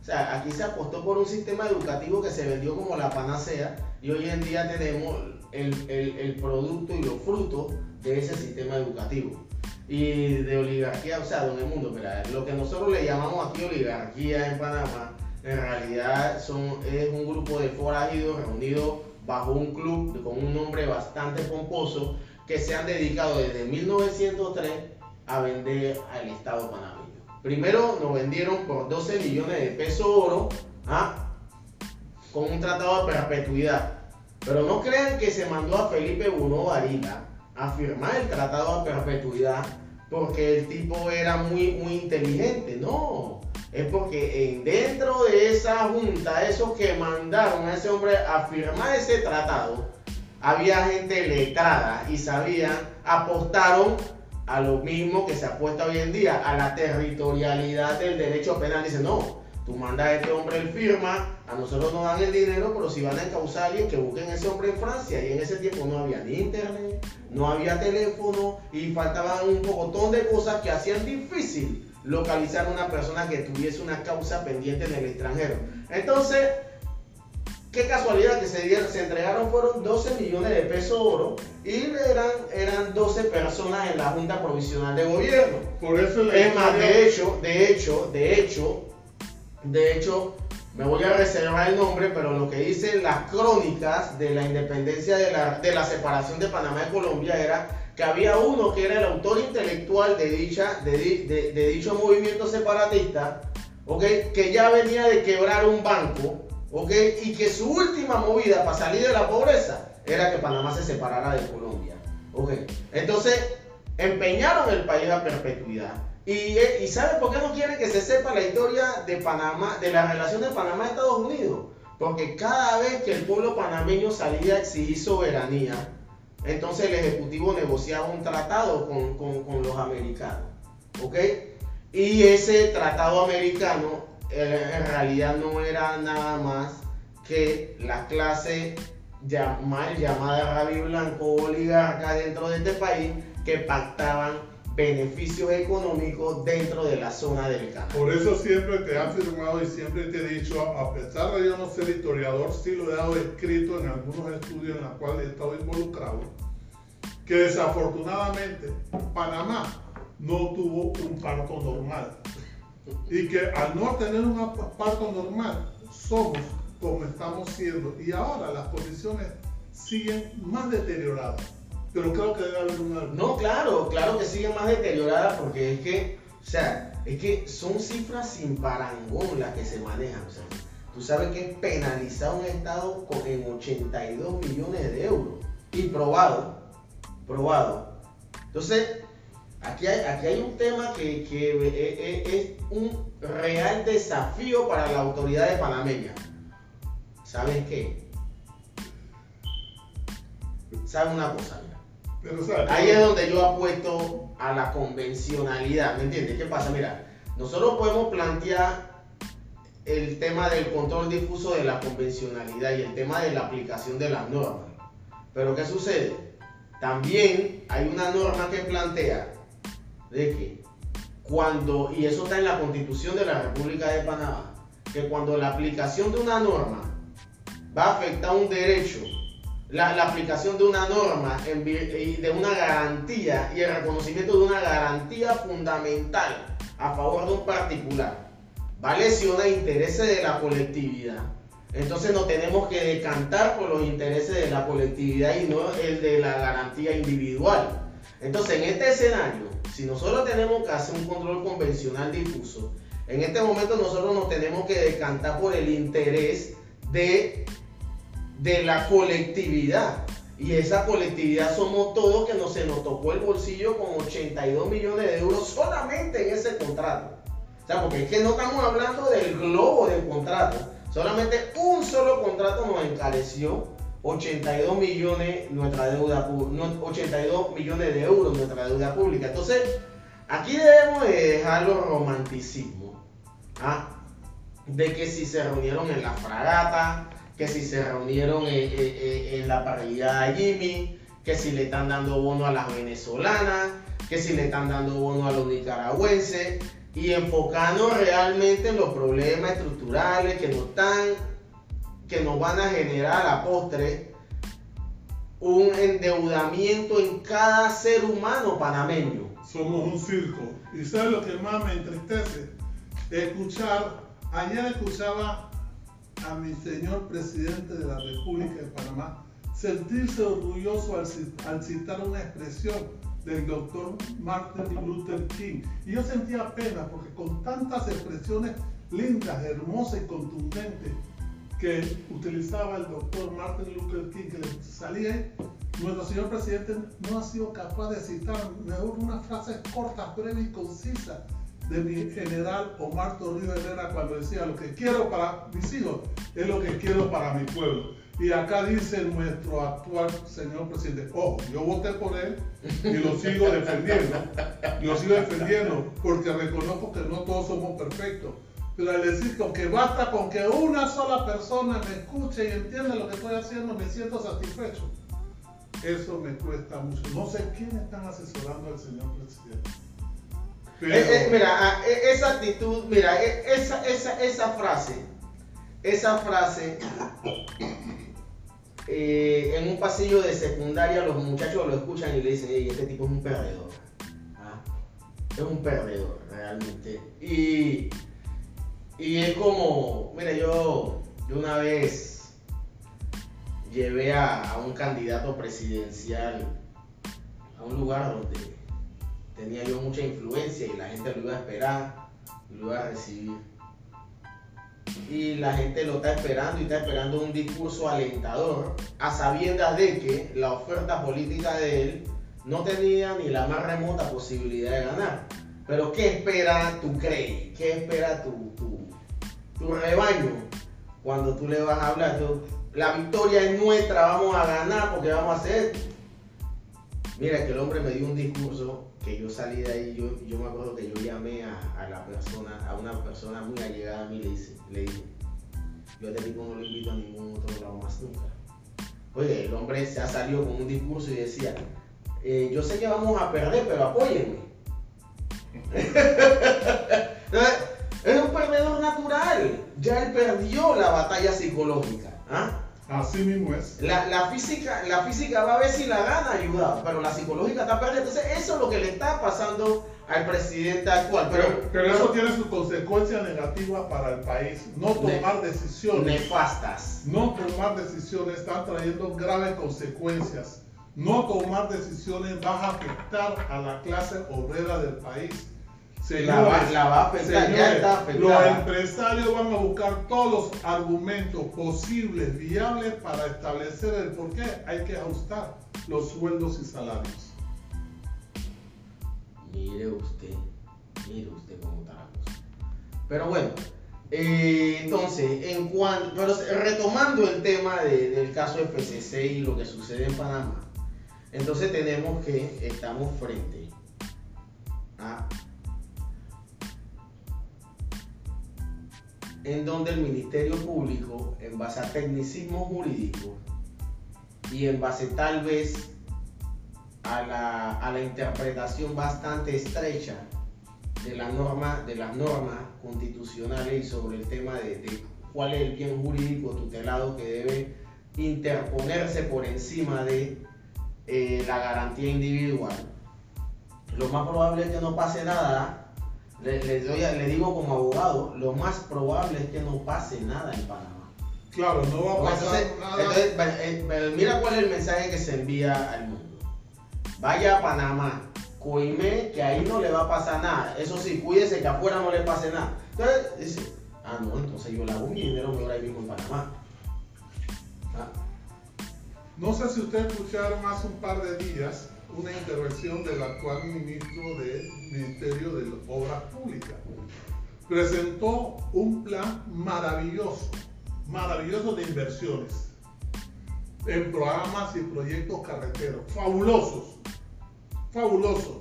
o sea, aquí se apostó por un sistema educativo que se vendió como la panacea y hoy en día tenemos el, el, el producto y los frutos de ese sistema educativo y de oligarquía, o sea, don mundo, mira, lo que nosotros le llamamos aquí oligarquía en Panamá, en realidad son, es un grupo de forajidos reunidos bajo un club con un nombre bastante pomposo que se han dedicado desde 1903 a vender al Estado panameño. Primero nos vendieron por 12 millones de pesos oro ¿ah? con un tratado de perpetuidad. Pero no crean que se mandó a Felipe Bruno Varila a firmar el tratado de perpetuidad porque el tipo era muy, muy inteligente. No, es porque dentro de esa junta, esos que mandaron a ese hombre a firmar ese tratado, había gente letrada y sabían, apostaron a lo mismo que se apuesta hoy en día, a la territorialidad del derecho penal. Dice, no, tú mandas a este hombre, él firma, a nosotros nos dan el dinero, pero si van a encauzar a alguien, que busquen a ese hombre en Francia. Y en ese tiempo no había ni internet, no había teléfono y faltaban un montón de cosas que hacían difícil localizar a una persona que tuviese una causa pendiente en el extranjero. Entonces, qué casualidad que se, dieron, se entregaron fueron 12 millones de pesos oro y eran, eran 12 personas en la Junta Provisional de Gobierno. Por eso es más, de hecho, de hecho, de hecho, de hecho, me voy a reservar el nombre, pero lo que dicen las crónicas de la independencia de la, de la separación de Panamá y Colombia era que había uno que era el autor intelectual de, dicha, de, de, dicho movimiento separatista, ¿okay? que ya venía de quebrar un banco, ¿okay? y que su última movida para salir de la pobreza era que Panamá se separara de Colombia. ¿okay? Entonces, empeñaron el país a perpetuidad. Y, ¿Y sabe por qué no quieren que se sepa la historia de Panamá, de la relación de Panamá y Estados Unidos? Porque cada vez que el pueblo panameño salía a exigir soberanía, entonces el Ejecutivo negociaba un tratado con, los americanos. ¿Ok? Y ese tratado americano eh, en realidad no era nada más que la clase mal llamada Rabi Blanco oligarca dentro de este país que pactaban beneficios económicos dentro de la zona del canal. Por eso siempre te he afirmado y siempre te he dicho, a pesar de yo no ser historiador, sí lo he dado escrito en algunos estudios en los cuales he estado involucrado, que desafortunadamente Panamá no tuvo un parto normal. Y que al no tener un parto normal, somos como estamos siendo. Y ahora las condiciones siguen más deterioradas. Pero creo que debe haber una... No, claro, claro que sigue más deteriorada porque es que, o sea, es que son cifras sin parangón las que se manejan. O sea, tú sabes que es penalizar un Estado con, en 82 millones de euros. Y probado, probado. Entonces, aquí hay, aquí hay un tema que, que es, es un real desafío para la autoridad de panameña. ¿Sabes qué? ¿Sabes una cosa? Ahí es donde yo apuesto a la convencionalidad, ¿me entiendes? ¿Qué pasa? Mira, nosotros podemos plantear el tema del control difuso de la convencionalidad y el tema de la aplicación de las normas. Pero ¿qué sucede? También hay una norma que plantea de que cuando, y eso está en la constitución de la República de Panamá, que cuando la aplicación de una norma va a afectar un derecho la, aplicación de una norma y de una garantía y el reconocimiento de una garantía fundamental a favor de un particular va a lesionar intereses de la colectividad. Entonces nos tenemos que decantar por los intereses de la colectividad y no el de la garantía individual. Entonces en este escenario, si nosotros tenemos que hacer un control convencional difuso, en este momento nosotros nos tenemos que decantar por el interés de de la colectividad. Y esa colectividad somos todos que nos se nos tocó el bolsillo con 82 millones de euros solamente en ese contrato. O sea, porque es que no estamos hablando del globo del contrato. Solamente un solo contrato nos encareció 82 millones nuestra deuda 82 millones de euros nuestra deuda pública. Entonces, aquí debemos dejar los romanticismos. ¿ah? De que si se reunieron en la fragata, que si se reunieron en, la parrilla de Jimmy, que si le están dando bono a las venezolanas, que si le están dando bono a los nicaragüenses, y enfocando realmente en los problemas estructurales que nos están, que nos van a generar a postre un endeudamiento en cada ser humano panameño. Somos un circo. Y sabes lo que más me entristece, escuchar, ayer escuchaba a mi señor presidente de la República de Panamá sentirse orgulloso al, citar una expresión del doctor Martin Luther King. Y yo sentía pena porque con tantas expresiones lindas, hermosas y contundentes que utilizaba el doctor Martin Luther King, que le salía, nuestro señor presidente no ha sido capaz de citar mejor unas frases cortas, breves y concisas de mi general Omar Torrijos Herrera cuando decía lo que quiero para mis hijos es lo que quiero para mi pueblo. Y acá dice nuestro actual señor presidente, oh, yo voté por él y lo sigo defendiendo. Lo sigo defendiendo porque reconozco que no todos somos perfectos. Pero al decir que basta con que una sola persona me escuche y entienda lo que estoy haciendo, me siento satisfecho. Eso me cuesta mucho. No sé quién están asesorando al señor presidente. Eh, eh, mira, ah, e, esa actitud, mira, esa, esa, esa frase, esa frase, eh, en un pasillo de secundaria los muchachos lo escuchan y le dicen, este tipo es un perdedor. ¿ah? Es un perdedor, realmente. Y, y es como, mira, yo, yo una vez llevé a, a un candidato presidencial a un lugar donde tenía yo mucha influencia y la gente lo iba a esperar lo iba a recibir. Y la gente lo está esperando y está esperando un discurso alentador, a sabiendas de que la oferta política de él no tenía ni la más remota posibilidad de ganar. Pero ¿qué espera tu crey? ¿Qué espera tu, tu, rebaño cuando tú le vas a hablar? la victoria es nuestra, vamos a ganar porque vamos a hacer. Mira que el hombre me dio un discurso que yo salí de ahí, yo, yo me acuerdo que yo llamé a, la persona, a una persona muy allegada a mí, le, dice, le dije, yo a este tipo no lo invito a ningún otro lado más nunca. Oye, el hombre se ha salido con un discurso y decía, eh, yo sé que vamos a perder, pero apóyenme. es un perdedor natural, ya él perdió la batalla psicológica. ¿ah? Así mismo es. La, física, la física va a ver si la gana ayudado, pero la psicológica está perdida. Entonces, eso es lo que le está pasando al presidente actual. Pero, pero, eso tiene sus consecuencias negativas para el país. No tomar decisiones. Nefastas. No tomar decisiones están trayendo graves consecuencias no tomar decisiones va a afectar a la clase obrera del país. La va- la va a afectar, ya está afectada. los empresarios van a buscar todos los argumentos posibles, viables, para establecer el por qué hay que ajustar los sueldos y salarios. Mire usted, mire usted cómo está la cosa. Pero bueno, eh, entonces, en cuanto, pero retomando el tema de- del caso FCC y lo que sucede en Panamá, entonces tenemos que estamos frente a en donde el Ministerio Público, en base a tecnicismo jurídico y en base tal vez a la, a la interpretación bastante estrecha de, la norma, de las normas constitucionales y sobre el tema de, de cuál es el bien jurídico tutelado que debe interponerse por encima de eh, la garantía individual. Lo más probable es que no pase nada. Le, doy a- le digo como abogado, lo más probable es que no pase nada en Panamá. Claro, no va a pasar entonces, nada. entonces, eh, mira cuál es el mensaje que se envía al mundo. Vaya a Panamá, coime que ahí no le va a pasar nada. Eso sí, cuídese que afuera no le pase nada. Entonces dice, ah no, entonces yo le hago mi dinero mejor ahí mismo en Panamá. Ah, No sé si ustedes escucharon hace un par de días una intervención del actual ministro del Ministerio de Obras Públicas. Presentó un plan maravilloso, maravilloso de inversiones en programas y proyectos carreteros, fabulosos, fabulosos.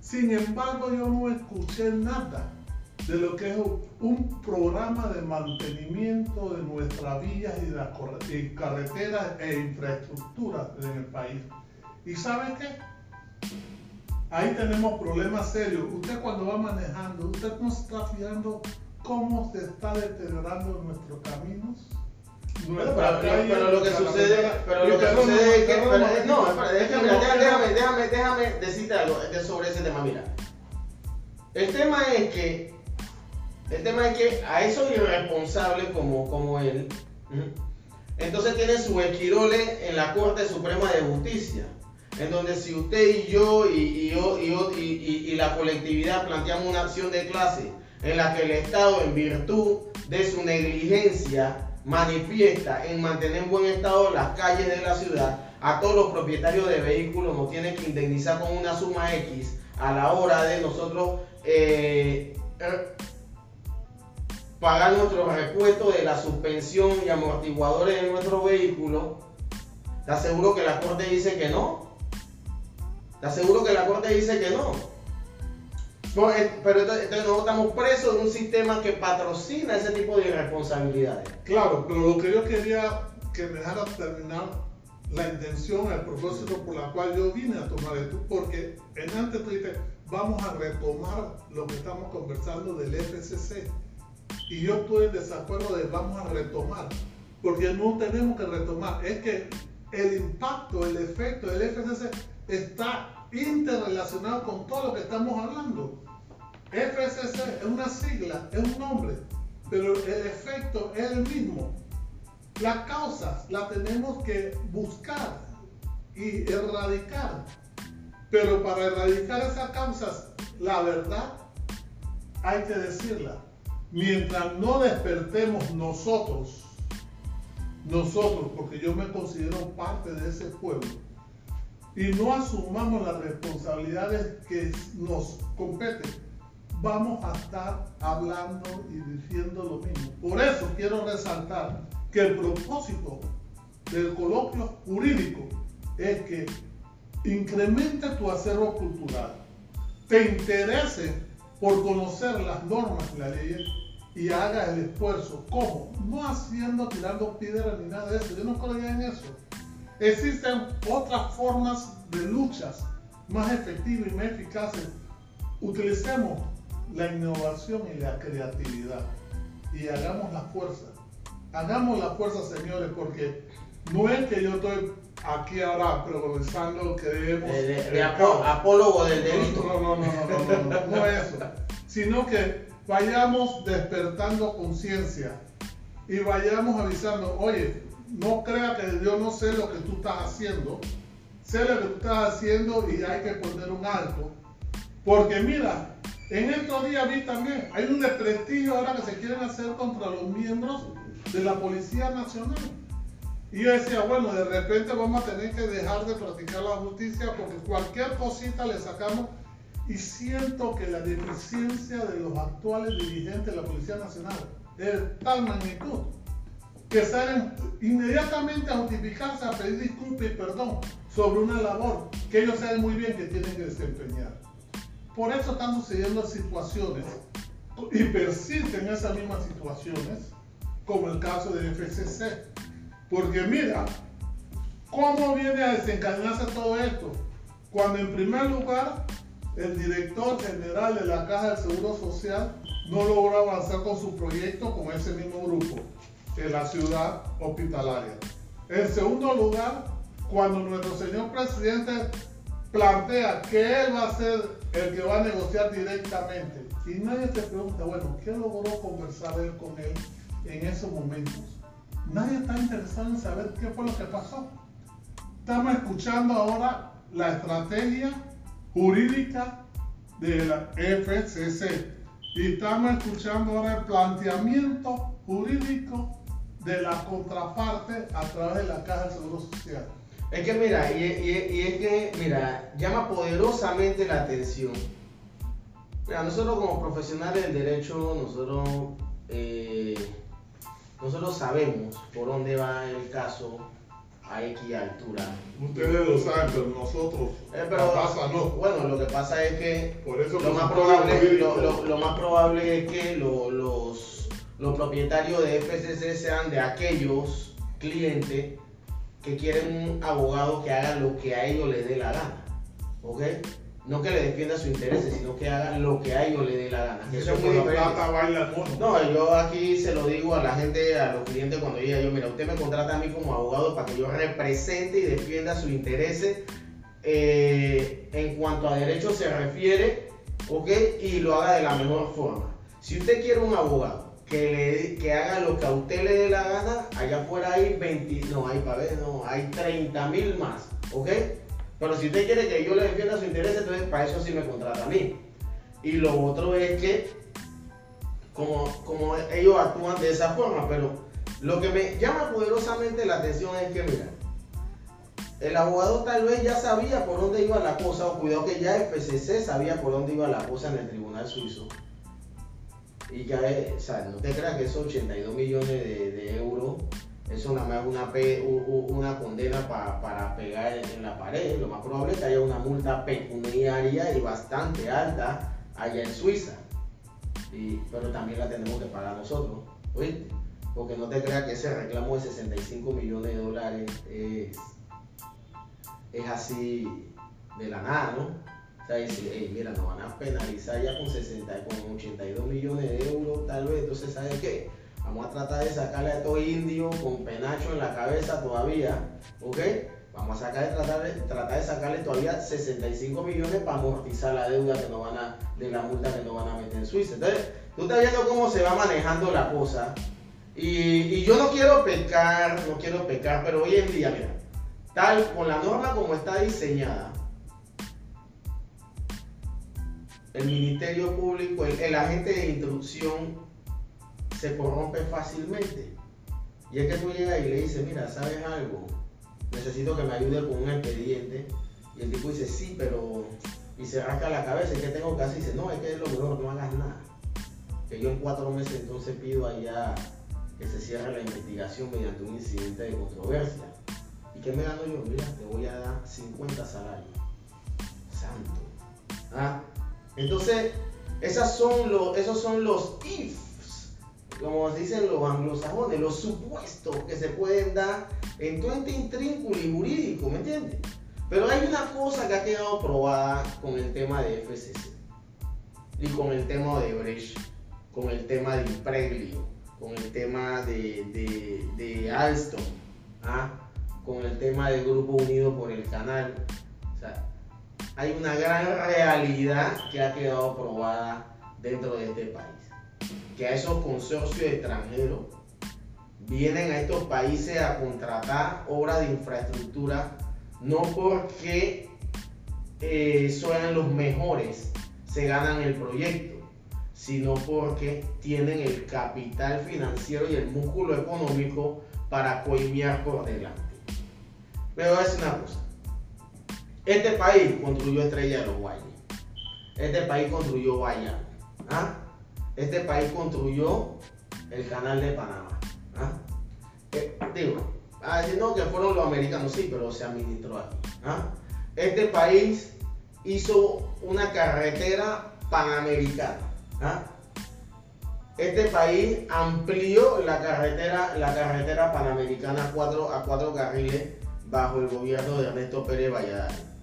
Sin embargo, yo no escuché nada de lo que es un programa de mantenimiento de nuestras vías y, las carreteras e infraestructuras en el país. ¿Y sabe qué? Ahí tenemos problemas serios. Usted cuando va manejando, usted no está fijando cómo se está deteriorando nuestros caminos. Pero, pero- lo que sucede, pero lo que sucede es que, no, déjame, déjame, déjame, déjame, decirte algo de- sobre ese tema. Mira, el tema es que, el tema es que a esos irresponsables como, como él, entonces tienen su esquirole en la Corte Suprema de Justicia, en donde si usted y yo y, la colectividad planteamos una acción de clase en la que el Estado, en virtud de su negligencia, manifiesta en mantener en buen estado las calles de la ciudad, a todos los propietarios de vehículos nos tienen que indemnizar con una suma X a la hora de nosotros eh, eh, pagar nuestro repuesto de la suspensión y amortiguadores de nuestro vehículo. Te aseguro que la corte dice que no. Te aseguro que la corte dice que no. Eh, Pero entonces entonces nosotros estamos presos de un sistema que patrocina ese tipo de irresponsabilidades. Claro, pero lo que yo quería que me dejara terminar la intención, el propósito por la cual yo vine a tomar esto, porque en antes tú dices, vamos a retomar lo que estamos conversando del FCC. Y yo estoy en desacuerdo de vamos a retomar, porque no tenemos que retomar, es que el impacto, el efecto del FCC está interrelacionado con todo lo que estamos hablando. FCC es una sigla, es un nombre, pero el efecto es el mismo. Las causas las tenemos que buscar y erradicar. Pero para erradicar esas causas, la verdad hay que decirla. Mientras no despertemos nosotros, nosotros, porque yo me considero parte de ese pueblo, y no asumamos las responsabilidades que nos competen, vamos a estar hablando y diciendo lo mismo. Por eso quiero resaltar que el propósito del coloquio jurídico es que incremente tu acervo cultural, te interese por conocer las normas y las leyes y hagas el esfuerzo. ¿Cómo? No haciendo, tirando piedras ni nada de eso. Yo no creo en eso. Existen otras formas de luchas más efectivas y más eficaces. Utilicemos la innovación y la creatividad y hagamos la fuerza. Hagamos la fuerza, señores, porque no es que yo estoy aquí ahora progresando que debemos... De, de- de apólogo del delito. No, no, no, no, no, no, no, no es eso. Sino que vayamos despertando conciencia y vayamos avisando, oye, no crea que yo no sé lo que tú estás haciendo, sé lo que tú estás haciendo y hay que poner un alto. Porque mira, en estos días vi también, hay un desprestigio ahora que se quieren hacer contra los miembros de la Policía Nacional. Y yo decía, bueno, de repente vamos a tener que dejar de practicar la justicia porque cualquier cosita le sacamos. Y siento que la deficiencia de los actuales dirigentes de la Policía Nacional es de tal magnitud que salen inmediatamente a justificarse, a pedir disculpas y perdón sobre una labor que ellos saben muy bien que tienen que desempeñar. Por eso están sucediendo situaciones y persisten esas mismas situaciones, como el caso de FCC. Porque mira, ¿cómo viene a desencadenarse todo esto? Cuando en primer lugar el director general de la Caja del Seguro Social no logró avanzar con su proyecto con ese mismo grupo en la ciudad hospitalaria. En segundo lugar, cuando nuestro señor presidente plantea que él va a ser el que va a negociar directamente y nadie se pregunta, bueno, ¿qué logró conversar él con él en esos momentos? Nadie está interesado en saber qué fue lo que pasó. Estamos escuchando ahora la estrategia jurídica de la FCC y estamos escuchando ahora el planteamiento jurídico de la contraparte a través de la Caja de Seguro Social. Es que mira, y, es que, mira, llama poderosamente la atención. Mira, nosotros como profesionales del derecho, nosotros, eh, nosotros sabemos por dónde va el caso a X altura. Ustedes lo saben, pero nosotros eh, pero, pasa no. Bueno, lo que pasa es que por eso lo, más probable, lo, lo, más probable es que los, los propietarios de FCC sean de aquellos clientes que quieren un abogado que haga lo que a ellos les dé la gana. ¿Ok? No que le defienda su interés, sino que haga lo que a ellos les dé la gana. eso es muy No, yo aquí se lo digo a la gente, a los clientes cuando llega yo, mira, usted me contrata a mí como abogado para que yo represente y defienda sus intereses eh, en cuanto a derechos se refiere, ¿ok? Y lo haga de la mejor forma. Si usted quiere un abogado que, le, haga lo que a usted le dé la gana, allá afuera hay 20, no, hay para ver, no, hay 30 mil más, ¿ok? Pero si usted quiere que yo le defienda su interés, entonces para eso sí me contrata a mí. Y lo otro es que, como, como ellos actúan de esa forma, pero lo que me llama poderosamente la atención es que, mira, el abogado tal vez ya sabía por dónde iba la cosa, o cuidado que ya el PCC sabía por dónde iba la cosa en el tribunal suizo y ya, o sea, no te creas que esos 82 millones de, euros, eso nada más una, una condena para pegar en, la pared. Lo más probable es que haya una multa pecuniaria y bastante alta allá en Suiza. pero también la tenemos que pagar nosotros, Porque no te creas que ese reclamo de 65 millones de dólares es, es así de la nada, ¿no? O sea, dice, mira, nos van a penalizar ya con 60, con 82 millones de euros, tal vez. Entonces, ¿sabes qué? Vamos a tratar de sacarle a estos indios con penacho en la cabeza todavía, ¿ok? Vamos a sacar, tratar, de, tratar de sacarle todavía 65 millones para amortizar la deuda que nos van a, de la multa que nos van a meter en Suiza. Entonces, tú estás viendo cómo se va manejando la cosa. Y yo no quiero pecar, no quiero pecar, pero hoy en día, mira, tal con la norma como está diseñada, el Ministerio Público, el, agente de instrucción se corrompe fácilmente. Y es que tú llegas y le dices, mira, ¿sabes algo? Necesito que me ayude con un expediente. Y el tipo dice, sí, pero... Y se rasca la cabeza, ¿y qué tengo que hacer? Y dice, no, es que es lo mejor, no hagas nada. Que yo en cuatro meses entonces pido allá que se cierre la investigación mediante un incidente de controversia. ¿Y qué me gano yo? Mira, te voy a dar 50 salarios. Santo. ¿Ah? Entonces, esas son los, esos son los ifs, como dicen los anglosajones, los supuestos que se pueden dar en todo este intrínculo y jurídico, ¿me entiendes? Pero hay una cosa que ha quedado probada con el tema de FCC y con el tema de Brecht, con el tema de Impreglio, con el tema de, de, Alstom, ¿ah? con el tema del Grupo Unido por el Canal. Hay una gran realidad que ha quedado probada dentro de este país. Que a esos consorcios extranjeros vienen a estos países a contratar obras de infraestructura no porque eh, sean los mejores, se ganan el proyecto, sino porque tienen el capital financiero y el músculo económico para coimear por delante. Pero es una cosa. Este país construyó Estrella de los Guayas. Este país construyó Guayana. ¿ah? Este país construyó el canal de Panamá. ¿ah? Eh, digo, no que fueron los americanos, sí, pero se administró aquí. ¿ah? Este país hizo una carretera panamericana. ¿ah? Este país amplió la carretera, la carretera panamericana a cuatro, a cuatro carriles bajo el gobierno de Ernesto Pérez Valladares.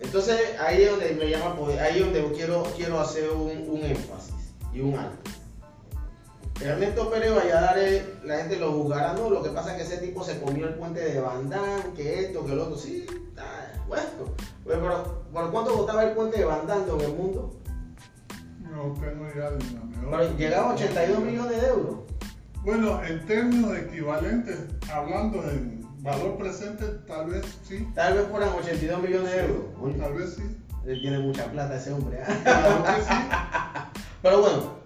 Entonces ahí es donde me llama ahí es donde quiero, quiero hacer un, énfasis y un alto. Ernesto Pérez Valladares, la gente lo juzgará, no, lo que pasa es que ese tipo se comió el puente de Bandán, que esto, que lo otro, sí, bueno, pero ¿por cuánto costaba el puente de Bandán en el mundo? No tengo idea de Pero llegaba a 82 millones de euros. Bueno, en términos equivalentes, hablando en valor presente, tal vez sí. Tal vez fueran 82 millones de euros. tal vez sí. Él tiene mucha plata ese hombre. ¿eh? Claro que sí. Pero bueno,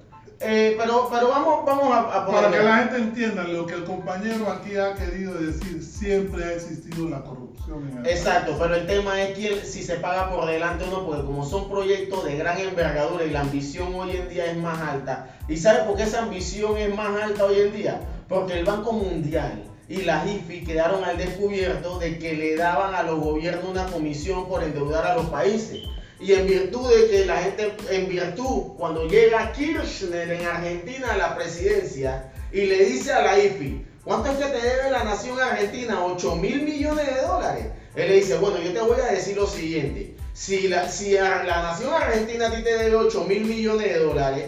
eh, pero, pero vamos, vamos a, Para que la gente entienda lo que el compañero aquí ha querido decir, siempre ha existido la corrupción en el Exacto, pero el tema es quién, si se paga por delante o no, porque como son proyectos de gran envergadura y la ambición hoy en día es más alta. ¿Y sabe por qué esa ambición es más alta hoy en día? Porque el Banco Mundial y la IFI quedaron al descubierto de que le daban a los gobiernos una comisión por endeudar a los países. Y en virtud de que la gente, en virtud, cuando llega Kirchner en Argentina a la presidencia y le dice a la IFI, ¿cuánto es que te debe la nación argentina? 8 mil millones de dólares. Él le dice, bueno, yo te voy a decir lo siguiente. Si la, si la nación argentina a ti te debe 8 mil millones de dólares,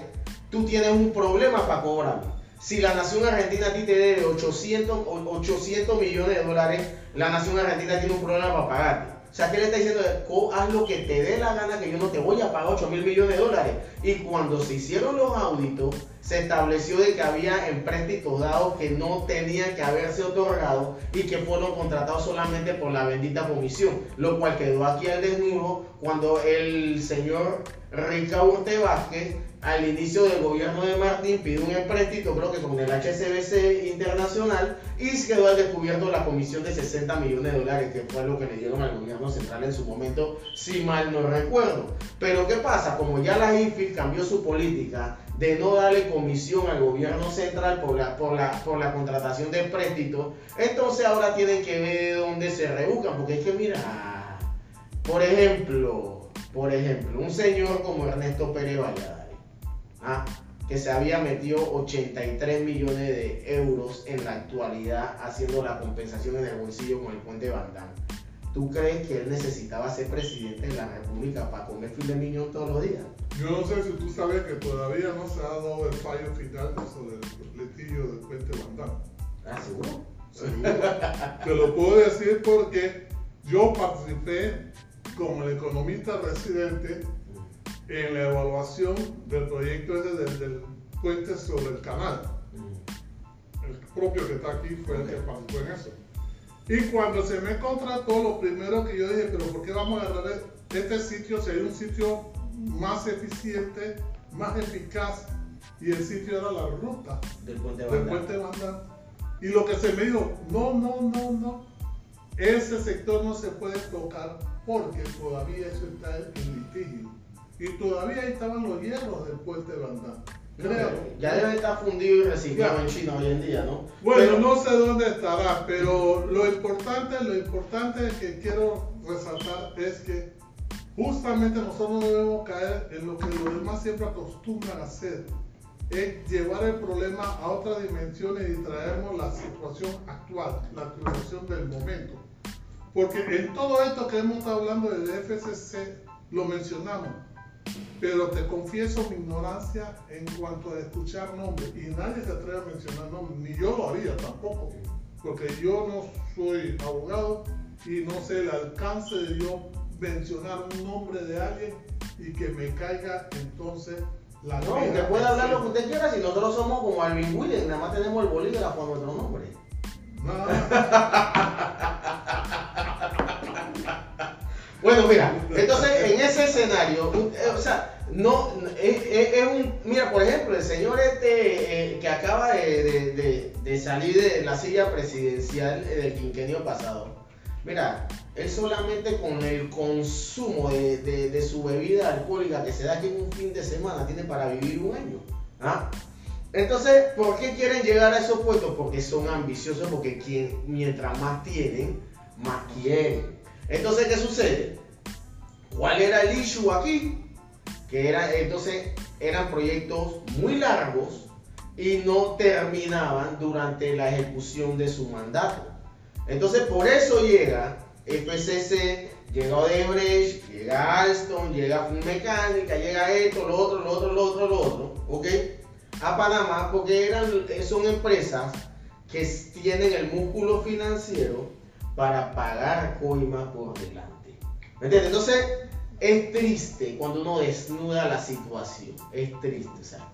tú tienes un problema para cobrarme. Si la nación argentina a ti te debe 800, 800 millones de dólares, la nación argentina tiene un problema para pagarte. O sea, que le está diciendo, haz lo que te dé la gana, que yo no te voy a pagar 8 mil millones de dólares. Y cuando se hicieron los auditos, se estableció de que había empréstitos dados que no tenían que haberse otorgado y que fueron contratados solamente por la bendita comisión, lo cual quedó aquí al desnudo cuando el señor Ricardo Urte Vázquez al inicio del gobierno de Martín pidió un empréstito, creo que con el HSBC Internacional, y quedó al descubierto la comisión de 60 millones de dólares, que fue lo que le dieron al gobierno central en su momento, si mal no recuerdo. Pero ¿qué pasa? Como ya la IFI cambió su política de no darle comisión al gobierno central por la, por la, por la contratación de empréstito, entonces ahora tienen que ver dónde se rebuscan, porque es que mira, por ejemplo, por ejemplo, un señor como Ernesto Pérez Valladares, ¿ah? que se había metido 83 millones de euros en la actualidad haciendo la compensación en el bolsillo con el puente de Bandán. ¿Tú crees que él necesitaba ser presidente de la República para comer de miñón todos los días? Yo no sé si tú sabes que todavía no se ha dado el fallo final sobre el litigio del puente Bandán. ¿Ah, seguro? Seguro. Te lo puedo decir porque yo participé como el economista residente en la evaluación del proyecto ese del, puente sobre el canal. Mm. El propio que está aquí fue el que participó en eso. Y cuando se me contrató, lo primero que yo dije, pero ¿por qué vamos a agarrar este sitio? Sería un sitio más eficiente, más eficaz. Y el sitio era la ruta del puente Bandán. Y lo que se me dijo, no, no, no, no. Ese sector no se puede tocar porque todavía eso está en litigio y todavía ahí estaban los hierros del puente de Bandán. Creo. Ya debe estar fundido y reciclado en China hoy en día, ¿no? Bueno, no sé dónde estará, pero lo importante, lo importante que quiero resaltar es que justamente nosotros no debemos caer en lo que los demás siempre acostumbran a hacer, es llevar el problema a otras dimensiones y traernos la situación actual, la situación del momento. Porque en todo esto que hemos estado hablando del FCC, lo mencionamos, pero te confieso mi ignorancia en cuanto a escuchar nombres. Y nadie se atreve a mencionar nombres, ni yo lo haría tampoco, porque yo no soy abogado y no sé el alcance de yo mencionar un nombre de alguien y que me caiga entonces la No, usted puede hablar lo que usted quiera si nosotros somos como Alvin Williams, nada más tenemos el bolígrafo a nuestro nombre. No. Bueno, mira, entonces en ese escenario, eh, o sea, no, es, un, mira, por ejemplo, el señor este eh, que acaba de, salir de la silla presidencial del quinquenio pasado, mira, él solamente con el consumo de, su bebida alcohólica que se da aquí en un fin de semana tiene para vivir un año. ¿ah? Entonces, ¿por qué quieren llegar a esos puestos? Porque son ambiciosos, porque quien, mientras más tienen, más quieren. Entonces, ¿qué sucede? ¿Cuál era el issue aquí? Que entonces, eran proyectos muy largos y no terminaban durante la ejecución de su mandato. Entonces, por eso llega FCC, llega Odebrecht, llega Alstom, llega Mecánica, llega esto, lo otro, lo otro, lo otro, lo otro, ¿ok? A Panamá porque eran, son empresas que tienen el músculo financiero para pagar coima por delante. ¿Me entiendes? Entonces, es triste cuando uno desnuda la situación. Es triste. O sea,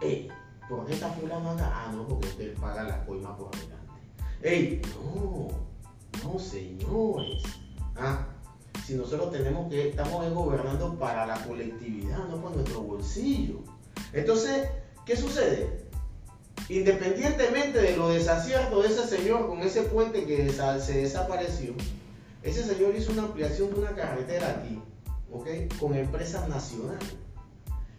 hey, ¿por qué está fulano acá? Ah, no, porque usted paga la coima por delante. Ey, no, no, señores. Ah, si nosotros tenemos que, estamos gobernando para la colectividad, no para nuestro bolsillo. Entonces, ¿qué sucede? Independientemente de lo desacierto de ese señor con ese puente que se desapareció, ese señor hizo una ampliación de una carretera aquí, ¿ok? Con empresas nacionales.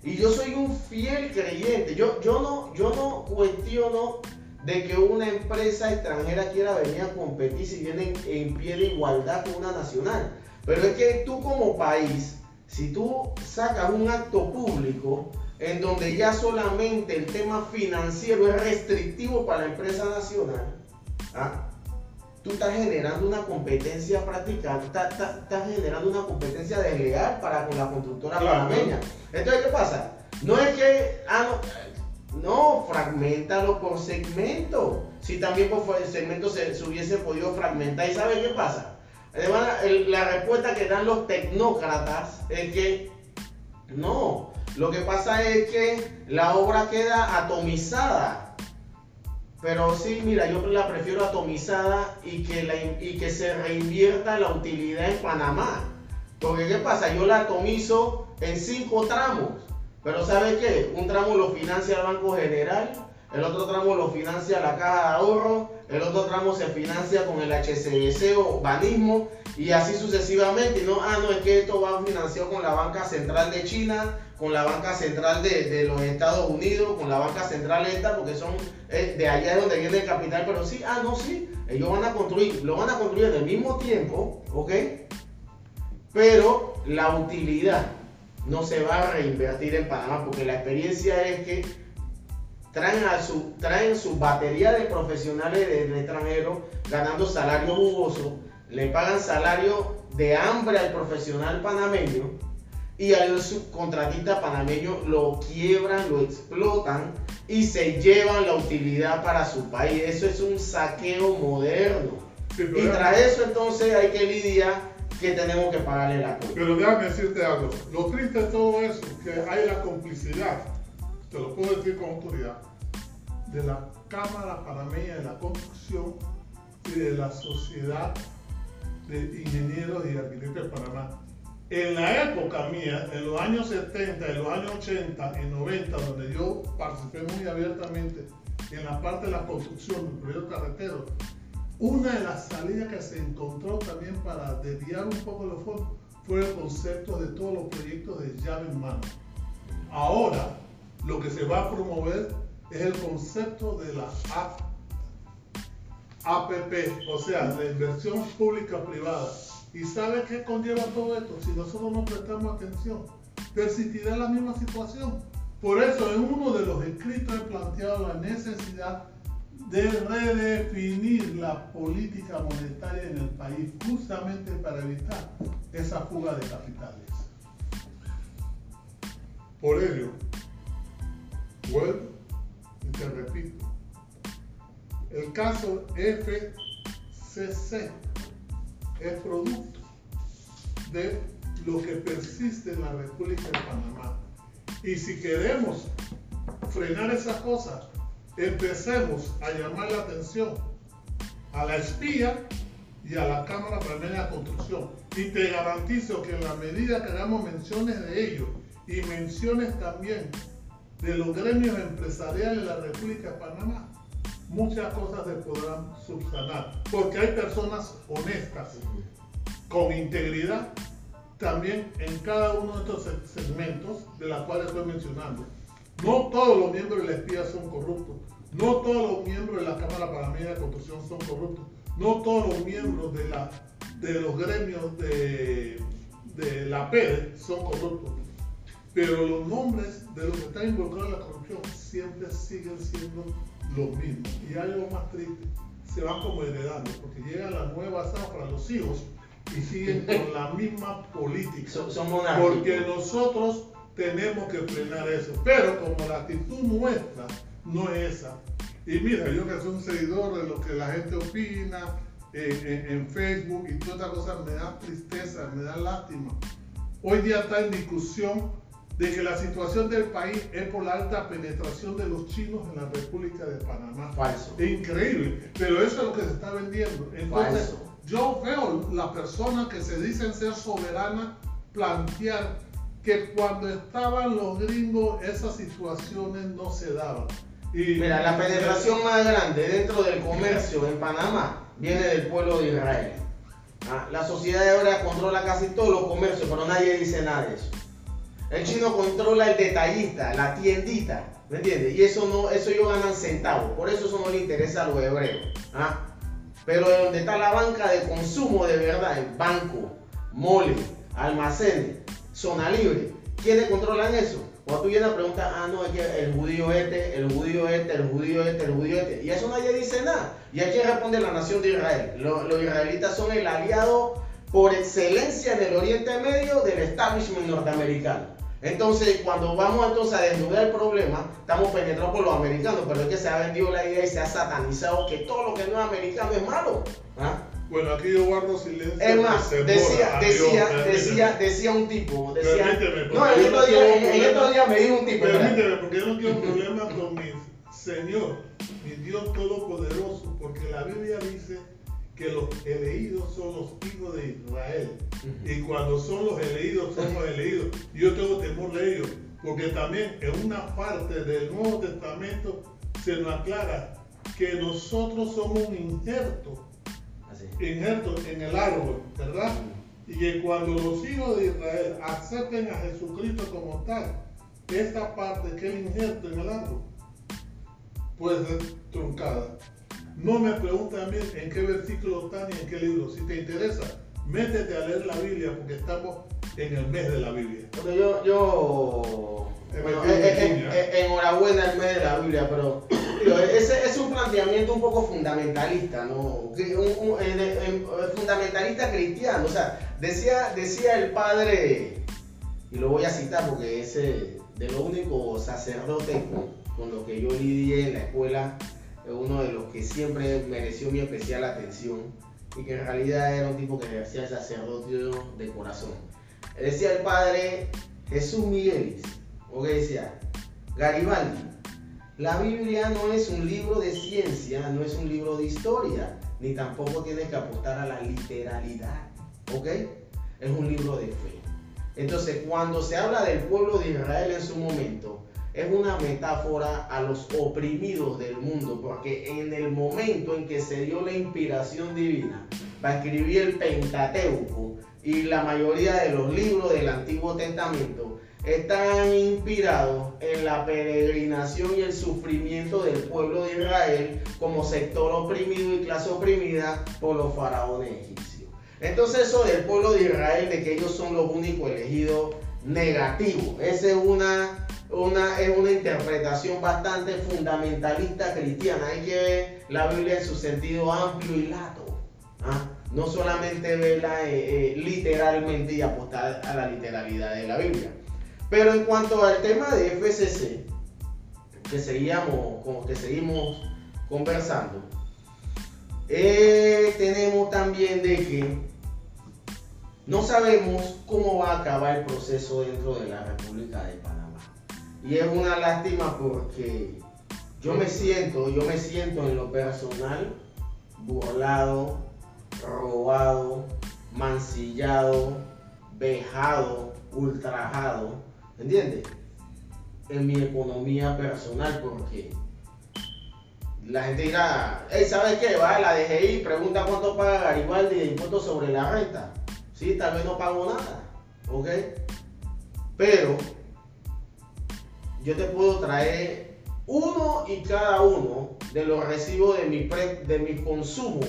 Y yo soy un fiel creyente. Yo, yo, no, yo no cuestiono de que una empresa extranjera quiera venir a competir si viene en, pie de igualdad con una nacional. Pero es que tú como país, si tú sacas un acto público en donde ya solamente el tema financiero es restrictivo para la empresa nacional, ¿ah? Tú estás generando una competencia práctica, estás, generando una competencia desleal para con la constructora panameña. Entonces, ¿qué pasa? No es que, ah, no, fragmentalo por segmento. Si también por segmento se, se hubiese podido fragmentar. ¿Y sabe qué pasa? Además, la respuesta que dan los tecnócratas es que no. Lo que pasa es que la obra queda atomizada. Pero sí, mira, yo la prefiero atomizada y que, la, y que se reinvierta la utilidad en Panamá. Porque ¿qué pasa? Yo la atomizo en cinco tramos. Pero ¿sabe qué? Un tramo lo financia el Banco General, el otro tramo lo financia la Caja de Ahorro, el otro tramo se financia con el HCBC o Banismo y así sucesivamente. no, ah, no, es que esto va financiado con la Banca Central de China, con la Banca Central de, los Estados Unidos, con la Banca Central esta, porque son eh, de allá es donde viene el capital, pero sí, ah, no, sí, ellos van a construir, lo van a construir en el mismo tiempo, ¿ok? Pero la utilidad no se va a reinvertir en Panamá, porque la experiencia es que traen, a su, traen su batería de profesionales del extranjero ganando salario jugoso, le pagan salario de hambre al profesional panameño y al subcontratista panameño lo quiebran, lo explotan y se llevan la utilidad para su país. Eso es un saqueo moderno. y tras eso entonces hay que lidiar que tenemos que pagarle la cuenta. Pero déjame decirte algo. Lo triste de todo eso es que hay la complicidad, te lo puedo decir con autoridad, de la Cámara Panameña de la Construcción y de la Sociedad de Ingenieros y Arquitectos de Panamá. En la época mía, en los años 70, en los años 80 y 90, donde yo participé muy abiertamente en la parte de la construcción del proyecto carretero, una de las salidas que se encontró también para desviar un poco los fondos fue el concepto de todos los proyectos de llave en mano. Ahora, lo que se va a promover es el concepto de la APP, o sea, la inversión pública privada. ¿Y sabe qué conlleva todo esto? Si nosotros no prestamos atención, persistirá la misma situación. Por eso en uno de los escritos he planteado la necesidad de redefinir la política monetaria en el país justamente para evitar esa fuga de capitales. Por ello, vuelvo y te repito, el caso FCC es producto de lo que persiste en la República de Panamá. Y si queremos frenar esas cosas, empecemos a llamar la atención a la espía y a la Cámara Panameña de Construcción. Y te garantizo que en la medida que hagamos menciones de ellos y menciones también de los gremios empresariales de la República de Panamá, muchas cosas se podrán subsanar. Porque hay personas honestas, con integridad, también en cada uno de estos segmentos de los cuales estoy mencionando. No todos los miembros de la espía son corruptos. No todos los miembros de la Cámara Panameña de Construcción son corruptos. No todos los miembros de, la, de los gremios de, de la PED son corruptos. Pero los nombres de los que están involucrados en la corrupción siempre siguen siendo los mismos. Y algo más triste, se van como heredando, porque llega la nueva zafra, los hijos, y siguen con la misma política. porque nosotros tenemos que frenar eso. Pero como la actitud nuestra no es esa. Y mira, yo que soy un seguidor de lo que la gente opina en, Facebook y todas estas cosas, me da tristeza, me da lástima. Hoy día está en discusión de que la situación del país es por la alta penetración de los chinos en la República de Panamá. Falso. Increíble, pero eso es lo que se está vendiendo. Entonces, yo veo las personas que se dicen ser soberanas plantear que cuando estaban los gringos esas situaciones no se daban. Y, Mira, la penetración más grande dentro del comercio en Panamá viene del pueblo de Israel. Ah, la sociedad de ahora controla casi todos los comercios, pero nadie dice nada de eso. El chino controla el detallista, la tiendita, ¿me entiendes? Y eso no, eso ellos ganan centavos, por eso eso no le interesa a los hebreos. ¿ah? Pero donde está la banca de consumo de verdad, el banco, mole, almacenes, zona libre, ¿quiénes controlan eso? Cuando tú vienes a preguntar, ah, no, es el judío este, el judío este, el judío este, el judío este. Y eso nadie dice nada. Y aquí responde la nación de Israel. los israelitas son el aliado por excelencia en el Oriente Medio del establishment norteamericano. Entonces, cuando vamos entonces a desnudar el problema, estamos penetrados por los americanos, pero es que se ha vendido la idea y se ha satanizado que todo lo que no es americano es malo. ¿ah? Bueno, aquí yo guardo silencio. Es más, decía, decía, decía, decía un tipo, decía, no, en estos días, en, estos días me dijo un tipo. Permíteme, porque yo no tengo problema con mi Señor, mi Dios Todopoderoso, porque la Biblia dice que los elegidos son los hijos de Israel. Y cuando son los elegidos, son los elegidos. Yo tengo temor de ellos, porque también en una parte del Nuevo Testamento se nos aclara que nosotros somos un injerto, injerto en el árbol, ¿verdad? Y que cuando los hijos de Israel acepten a Jesucristo como tal, esta parte que es injerto en el árbol puede ser truncada. No me pregunten a mí en qué versículo está ni en qué libro. Si te interesa, métete a leer la Biblia porque estamos en el mes de la Biblia. Porque yo, yo bueno, enhorabuena el mes de la Biblia, pero ese es un planteamiento un poco fundamentalista, ¿no? fundamentalista cristiano. O sea, decía, decía el padre, y lo voy a citar porque es de lo único sacerdote con, con lo que yo lidié en la escuela uno de los que siempre mereció mi especial atención y que en realidad era un tipo que ejercía el sacerdocio de corazón. Decía el padre Jesús Miguelis, o que decía, Garibaldi, la Biblia no es un libro de ciencia, no es un libro de historia, ni tampoco tiene que apostar a la literalidad, ¿ok? Es un libro de fe. Entonces, cuando se habla del pueblo de Israel en su momento, es una metáfora a los oprimidos del mundo, porque en el momento en que se dio la inspiración divina para escribir el Pentateuco y la mayoría de los libros del Antiguo Testamento, están inspirados en la peregrinación y el sufrimiento del pueblo de Israel como sector oprimido y clase oprimida por los faraones egipcios. Entonces eso del pueblo de Israel, de que ellos son los únicos elegidos, negativo. Esa es una una, es una interpretación bastante fundamentalista cristiana. Hay que ver la Biblia en su sentido amplio y lato. ¿ah? No solamente verla eh, eh, literalmente y apostar a la literalidad de la Biblia. Pero en cuanto al tema de FCC, que, seguíamos, que seguimos conversando, eh, tenemos también de que no sabemos cómo va a acabar el proceso dentro de la República de Panamá. Y es una lástima porque yo me siento, yo me siento en lo personal burlado, robado mancillado, vejado, ultrajado, ¿entiendes? En mi economía personal, porque la gente dirá, hey, ¿sabes qué? Va a la DGI, pregunta cuánto paga Garibaldi de impuestos sobre la renta. Sí, tal vez no pago nada, ¿ok? Pero yo te puedo traer uno y cada uno de los recibos de mi, de mi consumo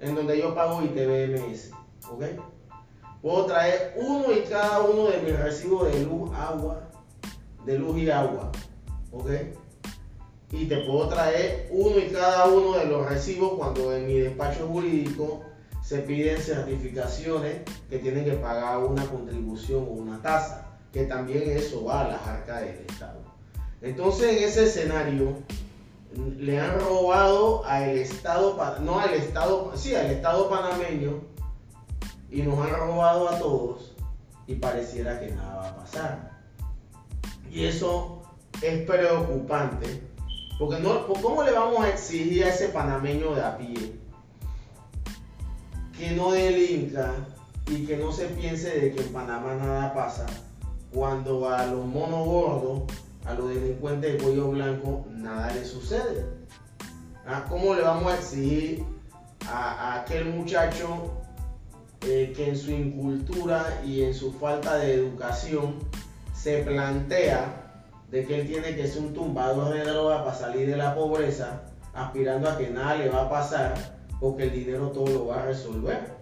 en donde yo pago ITBMS, ¿ok? Puedo traer uno y cada uno de mis recibos de luz, agua, de luz y agua, ¿ok? y te puedo traer uno y cada uno de los recibos cuando en mi despacho jurídico se piden certificaciones que tienen que pagar una contribución o una tasa, que también eso va a las arcas del Estado. Entonces en ese escenario le han robado al Estado, no al Estado, sí, al Estado panameño y nos han robado a todos y pareciera que nada va a pasar. Y eso es preocupante porque no, ¿cómo le vamos a exigir a ese panameño de a pie que no delinca y que no se piense de que en Panamá nada pasa cuando a los monos gordos, a los delincuentes de cuello blanco, nada le sucede? ¿Ah? ¿Cómo le vamos a exigir a, aquel muchacho eh, que en su incultura y en su falta de educación se plantea de que él tiene que ser un tumbador de droga para salir de la pobreza, aspirando a que nada le va a pasar, porque el dinero todo lo va a resolver.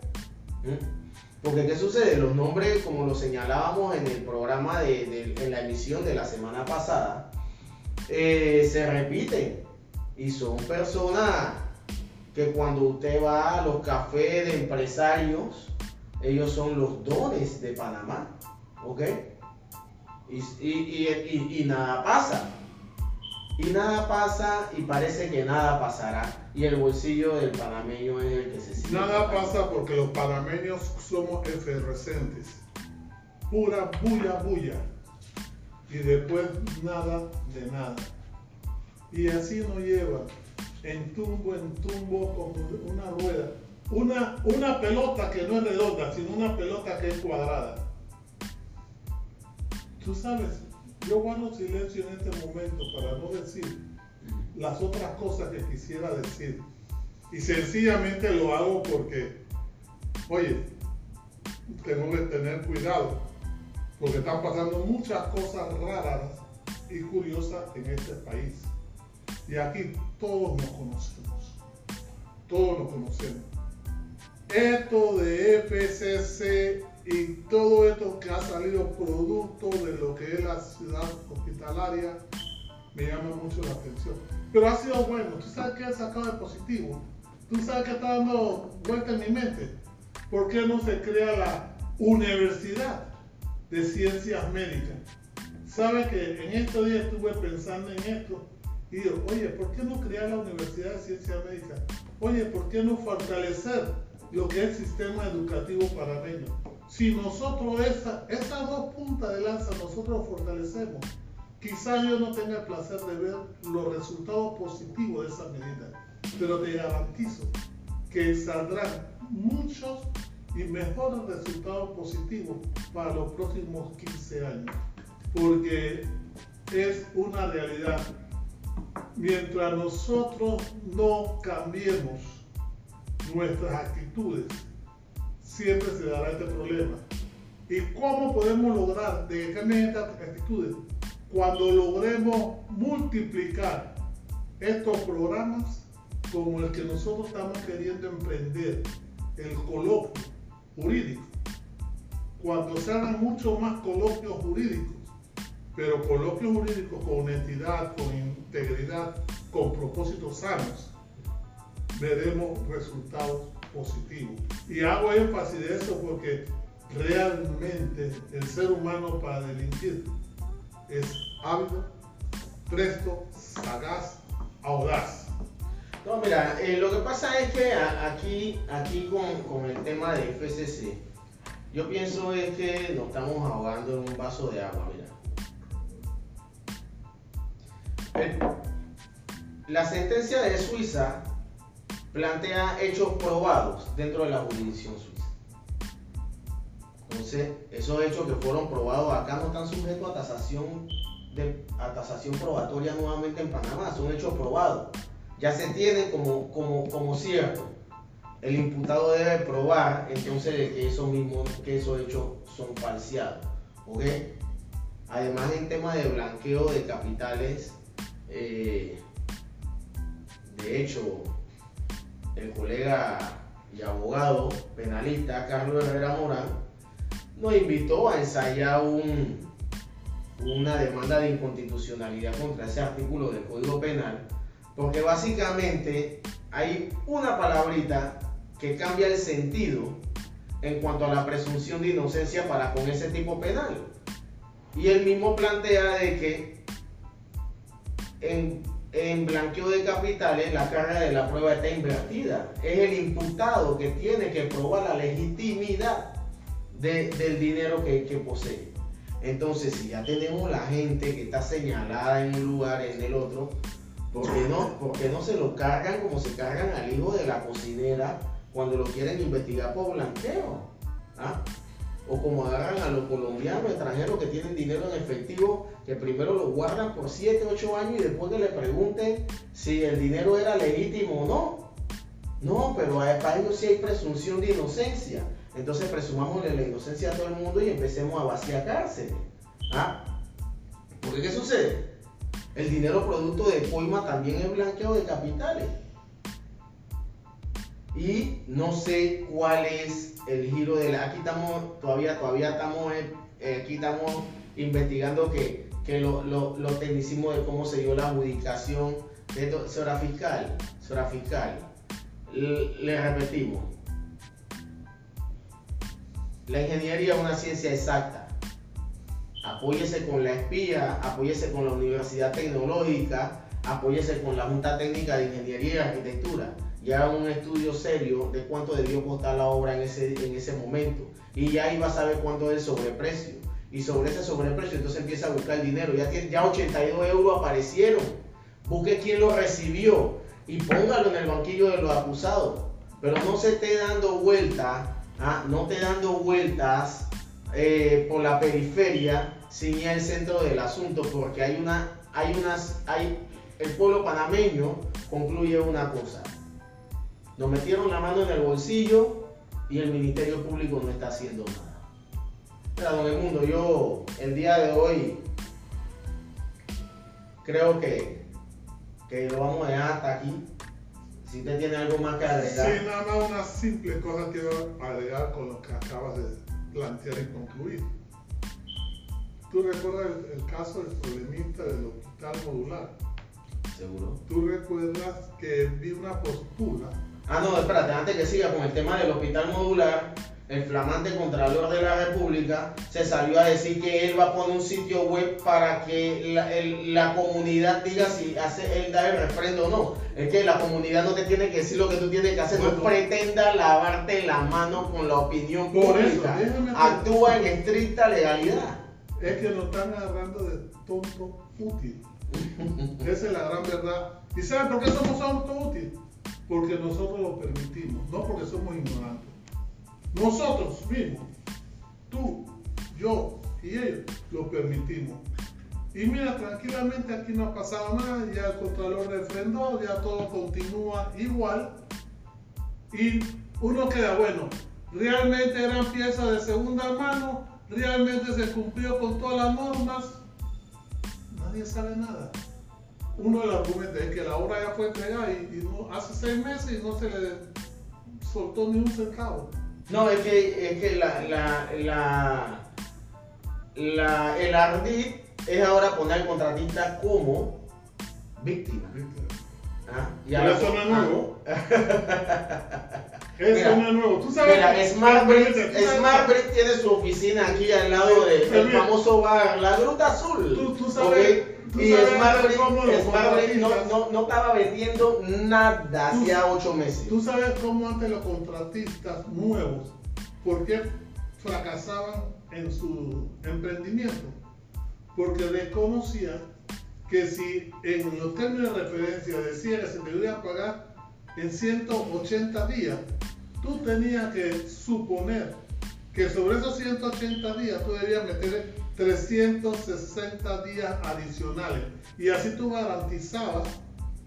Porque ¿qué sucede? Los nombres, como lo señalábamos en el programa de, en la emisión de la semana pasada, eh, se repiten y son personas que cuando usted va a los cafés de empresarios, ellos son los dones de Panamá, ¿ok? y, nada pasa. Y nada pasa y parece que nada pasará. Y el bolsillo del panameño es el que se siente. Nada pasa porque los panameños somos efervescentes. Pura bulla, bulla. Y después nada de nada. Y así nos lleva en tumbo, en tumbo, como una rueda. Una, una pelota que no es redonda, sino una pelota que es cuadrada. Tú sabes, yo guardo silencio en este momento para no decir las otras cosas que quisiera decir. Y sencillamente lo hago porque, oye, tengo que tener cuidado, porque están pasando muchas cosas raras y curiosas en este país. Y aquí todos nos conocemos, todos nos conocemos. Esto de FCC y todo esto que ha salido producto de lo que es la ciudad hospitalaria me llama mucho la atención. Pero ha sido bueno, tú sabes que he sacado de positivo, tú sabes que está dando vuelta en mi mente. ¿Por qué no se crea la Universidad de Ciencias Médicas? Sabe que en estos días estuve pensando en esto y digo, oye, ¿por qué no crear la Universidad de Ciencias Médicas? Oye, ¿por qué no fortalecer lo que es el sistema educativo panameño? Si nosotros esa, esas dos puntas de lanza nosotros fortalecemos, quizás yo no tenga el placer de ver los resultados positivos de esa medida, pero te garantizo que saldrán muchos y mejores resultados positivos para los próximos 15 años, porque es una realidad. Mientras nosotros no cambiemos nuestras actitudes, siempre se dará este problema. ¿Y cómo podemos lograr de que cambien estas actitudes? Cuando logremos multiplicar estos programas como el que nosotros estamos queriendo emprender, el coloquio jurídico. Cuando se hagan mucho más coloquios jurídicos, pero coloquios jurídicos con honestidad, con integridad, con propósitos sanos, veremos resultados positivo. Y hago énfasis de eso porque realmente el ser humano para delinquir es hábil, presto, sagaz, audaz. No, mira, eh, lo que pasa es que aquí, aquí con, con, el tema de FCC, yo pienso es que nos estamos ahogando en un vaso de agua, mira. La sentencia de Suiza plantea hechos probados dentro de la jurisdicción suiza. Entonces, esos hechos que fueron probados acá no están sujetos a tasación, de, a tasación probatoria nuevamente en Panamá, son hechos probados. Ya se tienen como, como, como cierto. El imputado debe probar entonces que esos mismos, que esos hechos son falseados. ¿ok? Además, en tema de blanqueo de capitales, eh, de hecho, el colega y abogado penalista Carlos Herrera Morán nos invitó a ensayar un, una demanda de inconstitucionalidad contra ese artículo del Código Penal, porque básicamente hay una palabrita que cambia el sentido en cuanto a la presunción de inocencia para con ese tipo penal. Y él mismo plantea de que en, en blanqueo de capitales la carga de la prueba está invertida. Es el imputado que tiene que probar la legitimidad de- del dinero que, posee. Entonces, si ya tenemos la gente que está señalada en un lugar, en el otro, ¿por qué no, por qué no se lo cargan como se cargan al hijo de la cocinera cuando lo quieren investigar por blanqueo? ¿Ah? O como agarran a los colombianos extranjeros que tienen dinero en efectivo, que primero lo guardan por 7, 8 años y después que le pregunten si el dinero era legítimo o no. No, pero para ellos sí hay presunción de inocencia. Entonces presumámosle la inocencia a todo el mundo y empecemos a vaciar cárceles. ¿Ah? Porque ¿qué sucede? El dinero producto de coima también es blanqueo de capitales. Y no sé cuál es el giro de la. Aquí estamos, todavía, todavía estamos, eh, eh, aquí estamos investigando que, que lo, lo, los tecnicismos de cómo se dio la adjudicación de esto. Señora fiscal, señora fiscal, le, le repetimos. La ingeniería es una ciencia exacta. Apóyese con la espía, apóyese con la Universidad Tecnológica, apóyese con la Junta Técnica de Ingeniería y Arquitectura. Y haga un estudio serio de cuánto debió costar la obra en ese, en ese momento. Y ya va a saber cuánto es el sobreprecio. Y sobre ese sobreprecio entonces empieza a buscar dinero. Ya, tiene, ya 82 euros aparecieron. Busque quién lo recibió y póngalo en el banquillo de los acusados. Pero no se esté dando vueltas, ¿ah? no esté dando vueltas eh, por la periferia sin ir al centro del asunto, porque hay una, hay unas, hay, el pueblo panameño concluye una cosa. Nos metieron la mano en el bolsillo y el Ministerio Público no está haciendo nada. Mira, don Edmundo, yo el día de hoy creo que, que lo vamos a dejar hasta aquí. Si usted tiene algo más que agregar. Sí, nada más una simple cosa quiero agregar con lo que acabas de plantear y concluir. ¿Tú recuerdas el, el caso del problemista del hospital modular? Seguro. ¿Tú recuerdas que vi una postura? Ah, no, espérate, antes que siga con el tema del hospital modular, el flamante Contralor de la República se salió a decir que él va a poner un sitio web para que la, el- la comunidad diga si hace él da el refrendo o no. Es que la comunidad no te tiene que decir lo que tú tienes que hacer, no pretenda lavarte la mano con la opinión eso, pública. Actúa en estricta legalidad. Es que nos están agarrando de tonto útil. Esa es la gran verdad. ¿Y saben por qué somos tonto útil? Porque nosotros lo permitimos, no porque somos ignorantes. Nosotros mismos, tú, yo y ellos, lo permitimos. Y mira, tranquilamente aquí no ha pasado nada, ya el Contralor refrendó, ya todo continúa igual. Y uno queda, bueno, realmente eran piezas de segunda mano, realmente se cumplió con todas las normas, nadie sabe nada. Uno de los argumentos es que la obra ya fue entregada y, y no- hace seis meses y no se le soltó ni un centavo. No, es que, es que la, la, la, la- el ardid es ahora poner al contratista como víctima. ¿ah? Y Pero ahora- eso no es nuevo. Mira, Eso no es nuevo. ¿Tú sabes? Mira, Smart Brick tiene su oficina aquí al lado del famoso bar La Gruta Azul. Tú- tú sabes-. Y Smart no, no, no estaba vendiendo nada hacía ocho meses. ¿Tú sabes cómo antes los contratistas nuevos, por qué fracasaban en su emprendimiento? Porque desconocían que si en los términos de referencia decía que se debía pagar en 180 días, tú tenías que suponer que sobre esos 180 días tú debías meter 360 días adicionales. Y así tú garantizabas,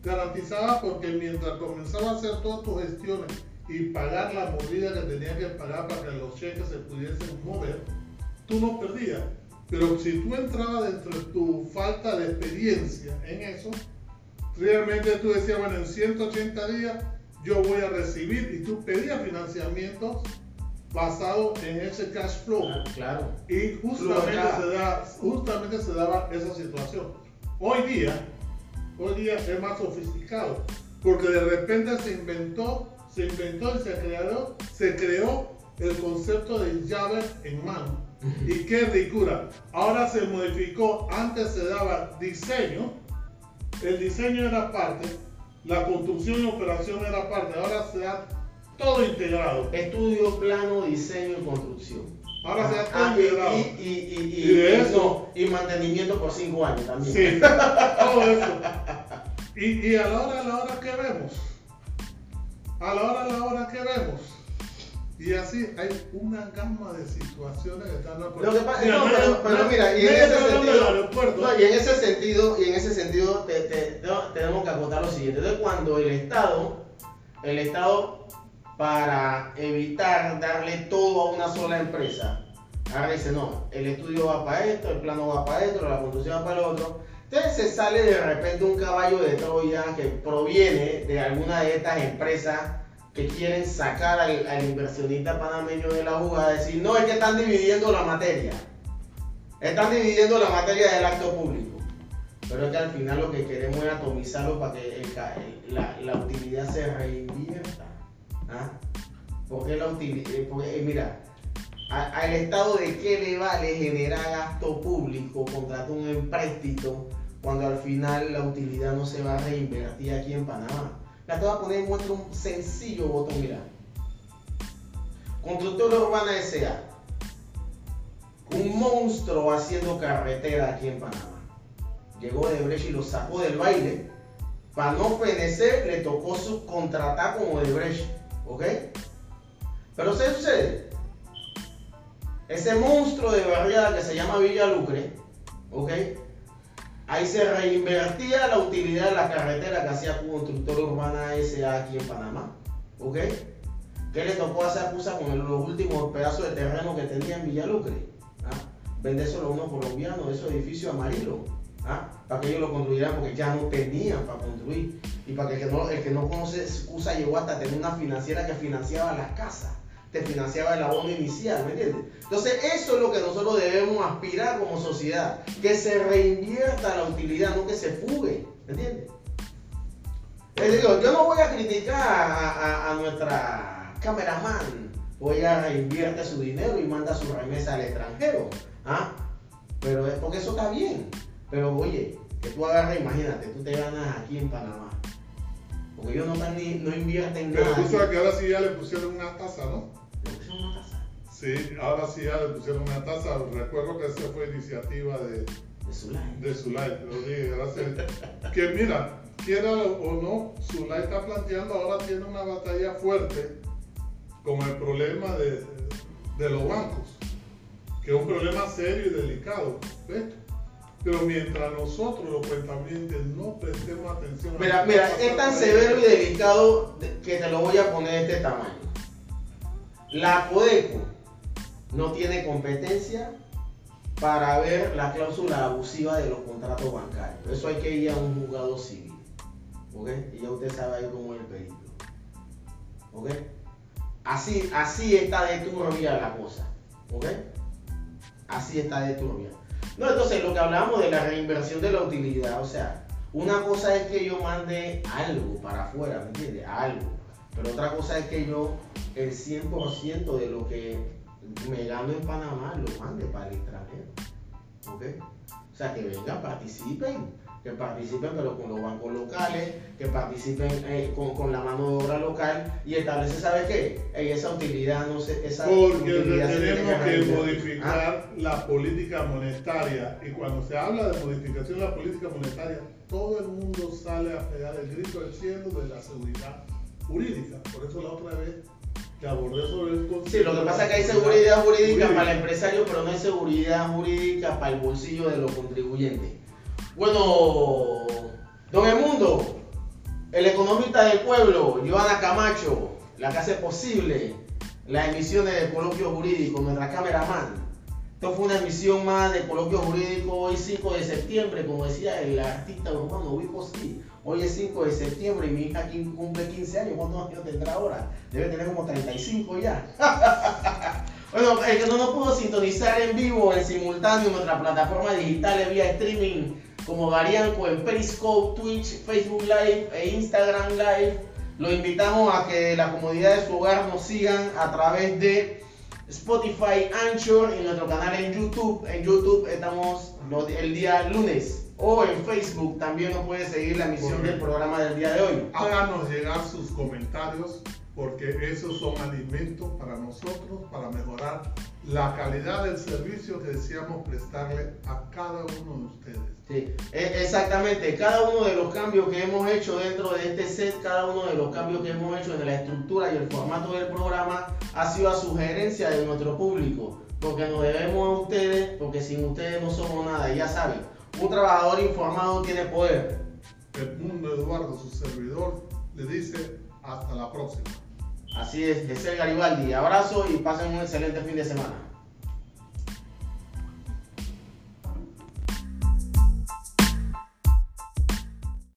garantizabas porque mientras comenzaba a hacer todas tus gestiones y pagar la mordida que tenías que pagar para que los cheques se pudiesen mover, tú no perdías. Pero si tú entrabas dentro de tu falta de experiencia en eso, realmente tú decías, bueno, en 180 días yo voy a recibir y tú pedías financiamientos basado en ese cash flow. Ah, claro. Y justamente se, da, justamente se daba esa situación. Hoy día, hoy día es más sofisticado, porque de repente se inventó, se inventó y se creó, se creó el concepto de llave en mano. Y qué ricura. Ahora se modificó, antes se daba diseño, el diseño era parte, la construcción y operación era parte, ahora se da todo integrado. Estudio, plano, diseño y construcción. Ahora se Ah, todo y, integrado. y, y, y, Y de y- eso- no, y mantenimiento por cinco años también. Sí, todo eso. Y, y a la hora, a la hora que vemos, a la hora, a la hora que vemos, y así hay una gama de situaciones que están Lo que pasa, Mira, no, pero, mira, y en ese sentido, no, y en ese sentido, y en ese sentido te- tenemos que acotar lo siguiente. Entonces, cuando el Estado, el Estado, para evitar darle todo a una sola empresa, ahora dice, no, el estudio va para esto, el plano va para esto, la construcción va para lo otro. Entonces se sale de repente un caballo de Troya que proviene de alguna de estas empresas que quieren sacar al, inversionista panameño de la jugada, decir, no, es que están dividiendo la materia. Están dividiendo la materia del acto público. Pero es que al final lo que queremos es atomizarlo para que la, la utilidad se reinvierta. ¿Ah? La utilidad, porque, eh, mira, al Estado de qué le vale generar gasto público, contratar un empréstito, cuando al final la utilidad no se va a reinvertir aquí en Panamá. La te voy a poner en un sencillo botón, mira. Constructora Urbana S.A. Un monstruo haciendo carretera aquí en Panamá. Llegó de Brecht y lo sacó del baile. Para no fenecer, le tocó subcontratar como de Brecht. ¿Ok? Pero ¿qué sucede? Ese monstruo de barriada que se llama Villa Lucre, ¿ok? Ahí se reinvertía la utilidad de la carretera que hacía Constructora Urbana SA aquí en Panamá, ¿ok? ¿Qué le tocó hacer con los últimos pedazos de terreno que tenía en Villa Lucre? ¿Ah? Vendérselo a unos colombianos, esos edificios amarillos, ¿ah? Para que ellos lo construyeran porque ya no tenían para construir. Y para que el que no, el que no conoce Cusa llegó hasta tener una financiera que financiaba las casas, te financiaba el abono inicial, ¿me entiendes? Entonces eso es lo que nosotros debemos aspirar como sociedad, que se reinvierta la utilidad, no que se fugue, ¿me entiendes? Les digo, yo no voy a criticar a nuestra cameraman, o ella reinvierte su dinero y manda su remesa al extranjero, ¿ah? Pero es porque eso está bien. Pero oye, que tú agarras, imagínate, tú te ganas aquí en Panamá. Porque ellos no, están ni, no invierten Pero nada. tú aquí. sabes que ahora sí ya le pusieron una tasa, ¿no? Le pusieron una tasa Sí, ahora sí ya le pusieron una tasa. Recuerdo que esa fue iniciativa de, de line. de Zulay, lo dije, gracias. Que mira, quiera o no, Zulay está planteando ahora tiene una batalla fuerte con el problema de, de los bancos, que es un problema serio y delicado. ¿ves? Pero mientras nosotros los cuentavientes no prestemos atención a Mira, que mira, es tan severo y delicado de- que te lo voy a poner de este tamaño. La Codeco no tiene competencia para ver la cláusula abusiva de los contratos bancarios. Eso hay que ir a un juzgado civil. ¿Ok? Y ya usted sabe ahí cómo es el periplo. ¿Ok? Así, así está de turbia la cosa. ¿Ok? Así está de turbia. No, entonces lo que hablamos de la reinversión de la utilidad, o sea, una cosa es que yo mande algo para afuera, ¿me entiendes? Algo. Pero otra cosa es que yo el 100% de lo que me gano en Panamá lo mande para el extranjero. ¿Ok? O sea, que vengan, participen. Que participen, pero con los bancos locales, que participen eh, con, con la mano de obra local y establece, ¿sabe qué? Esa utilidad no se. Esa Porque tenemos que reinvertir. ¿Ah? modificar la política monetaria. Y cuando se habla de modificación de la política monetaria, todo el mundo sale a pegar el grito del cielo de la seguridad jurídica. Por eso la otra vez que abordé sobre el concepto. Sí, lo que pasa es que hay seguridad jurídica para el empresario, pero no hay seguridad jurídica para el bolsillo de los contribuyentes. Bueno, don Emundo, el economista del pueblo, Joana Camacho, la que hace posible las emisiones de coloquio jurídico, nuestra cameraman. Esto fue una emisión más de coloquio jurídico hoy 5 de septiembre, como decía el artista urbano Wico sí. Hoy es 5 de septiembre y mi hija cumple 15 años. ¿Cuántos años tendrá ahora? Debe tener como 35 ya. bueno, el que no nos pudo sintonizar en vivo, en simultáneo, en nuestra plataforma digital vía streaming como Varianco en Periscope, Twitch, Facebook Live e Instagram Live, lo invitamos a que la comodidad de su hogar nos sigan a través de Spotify, Anchor y nuestro canal en YouTube. En YouTube estamos el día lunes. O en Facebook también nos puede seguir la emisión del programa del día de hoy. Háganos llegar sus comentarios porque esos son alimentos para nosotros para mejorar la calidad del servicio que deseamos prestarle a cada uno de ustedes. Sí, e, exactamente. Cada uno de los cambios que hemos hecho dentro de este set, cada uno de los cambios que hemos hecho en la estructura y el formato del programa ha sido a sugerencia de nuestro público, porque nos debemos a ustedes, porque sin ustedes no somos nada. Y ya saben, un trabajador informado tiene poder. El mundo Eduardo, su servidor, le dice hasta la próxima. Así es, de ser Garibaldi. Abrazo y pasen un excelente fin de semana.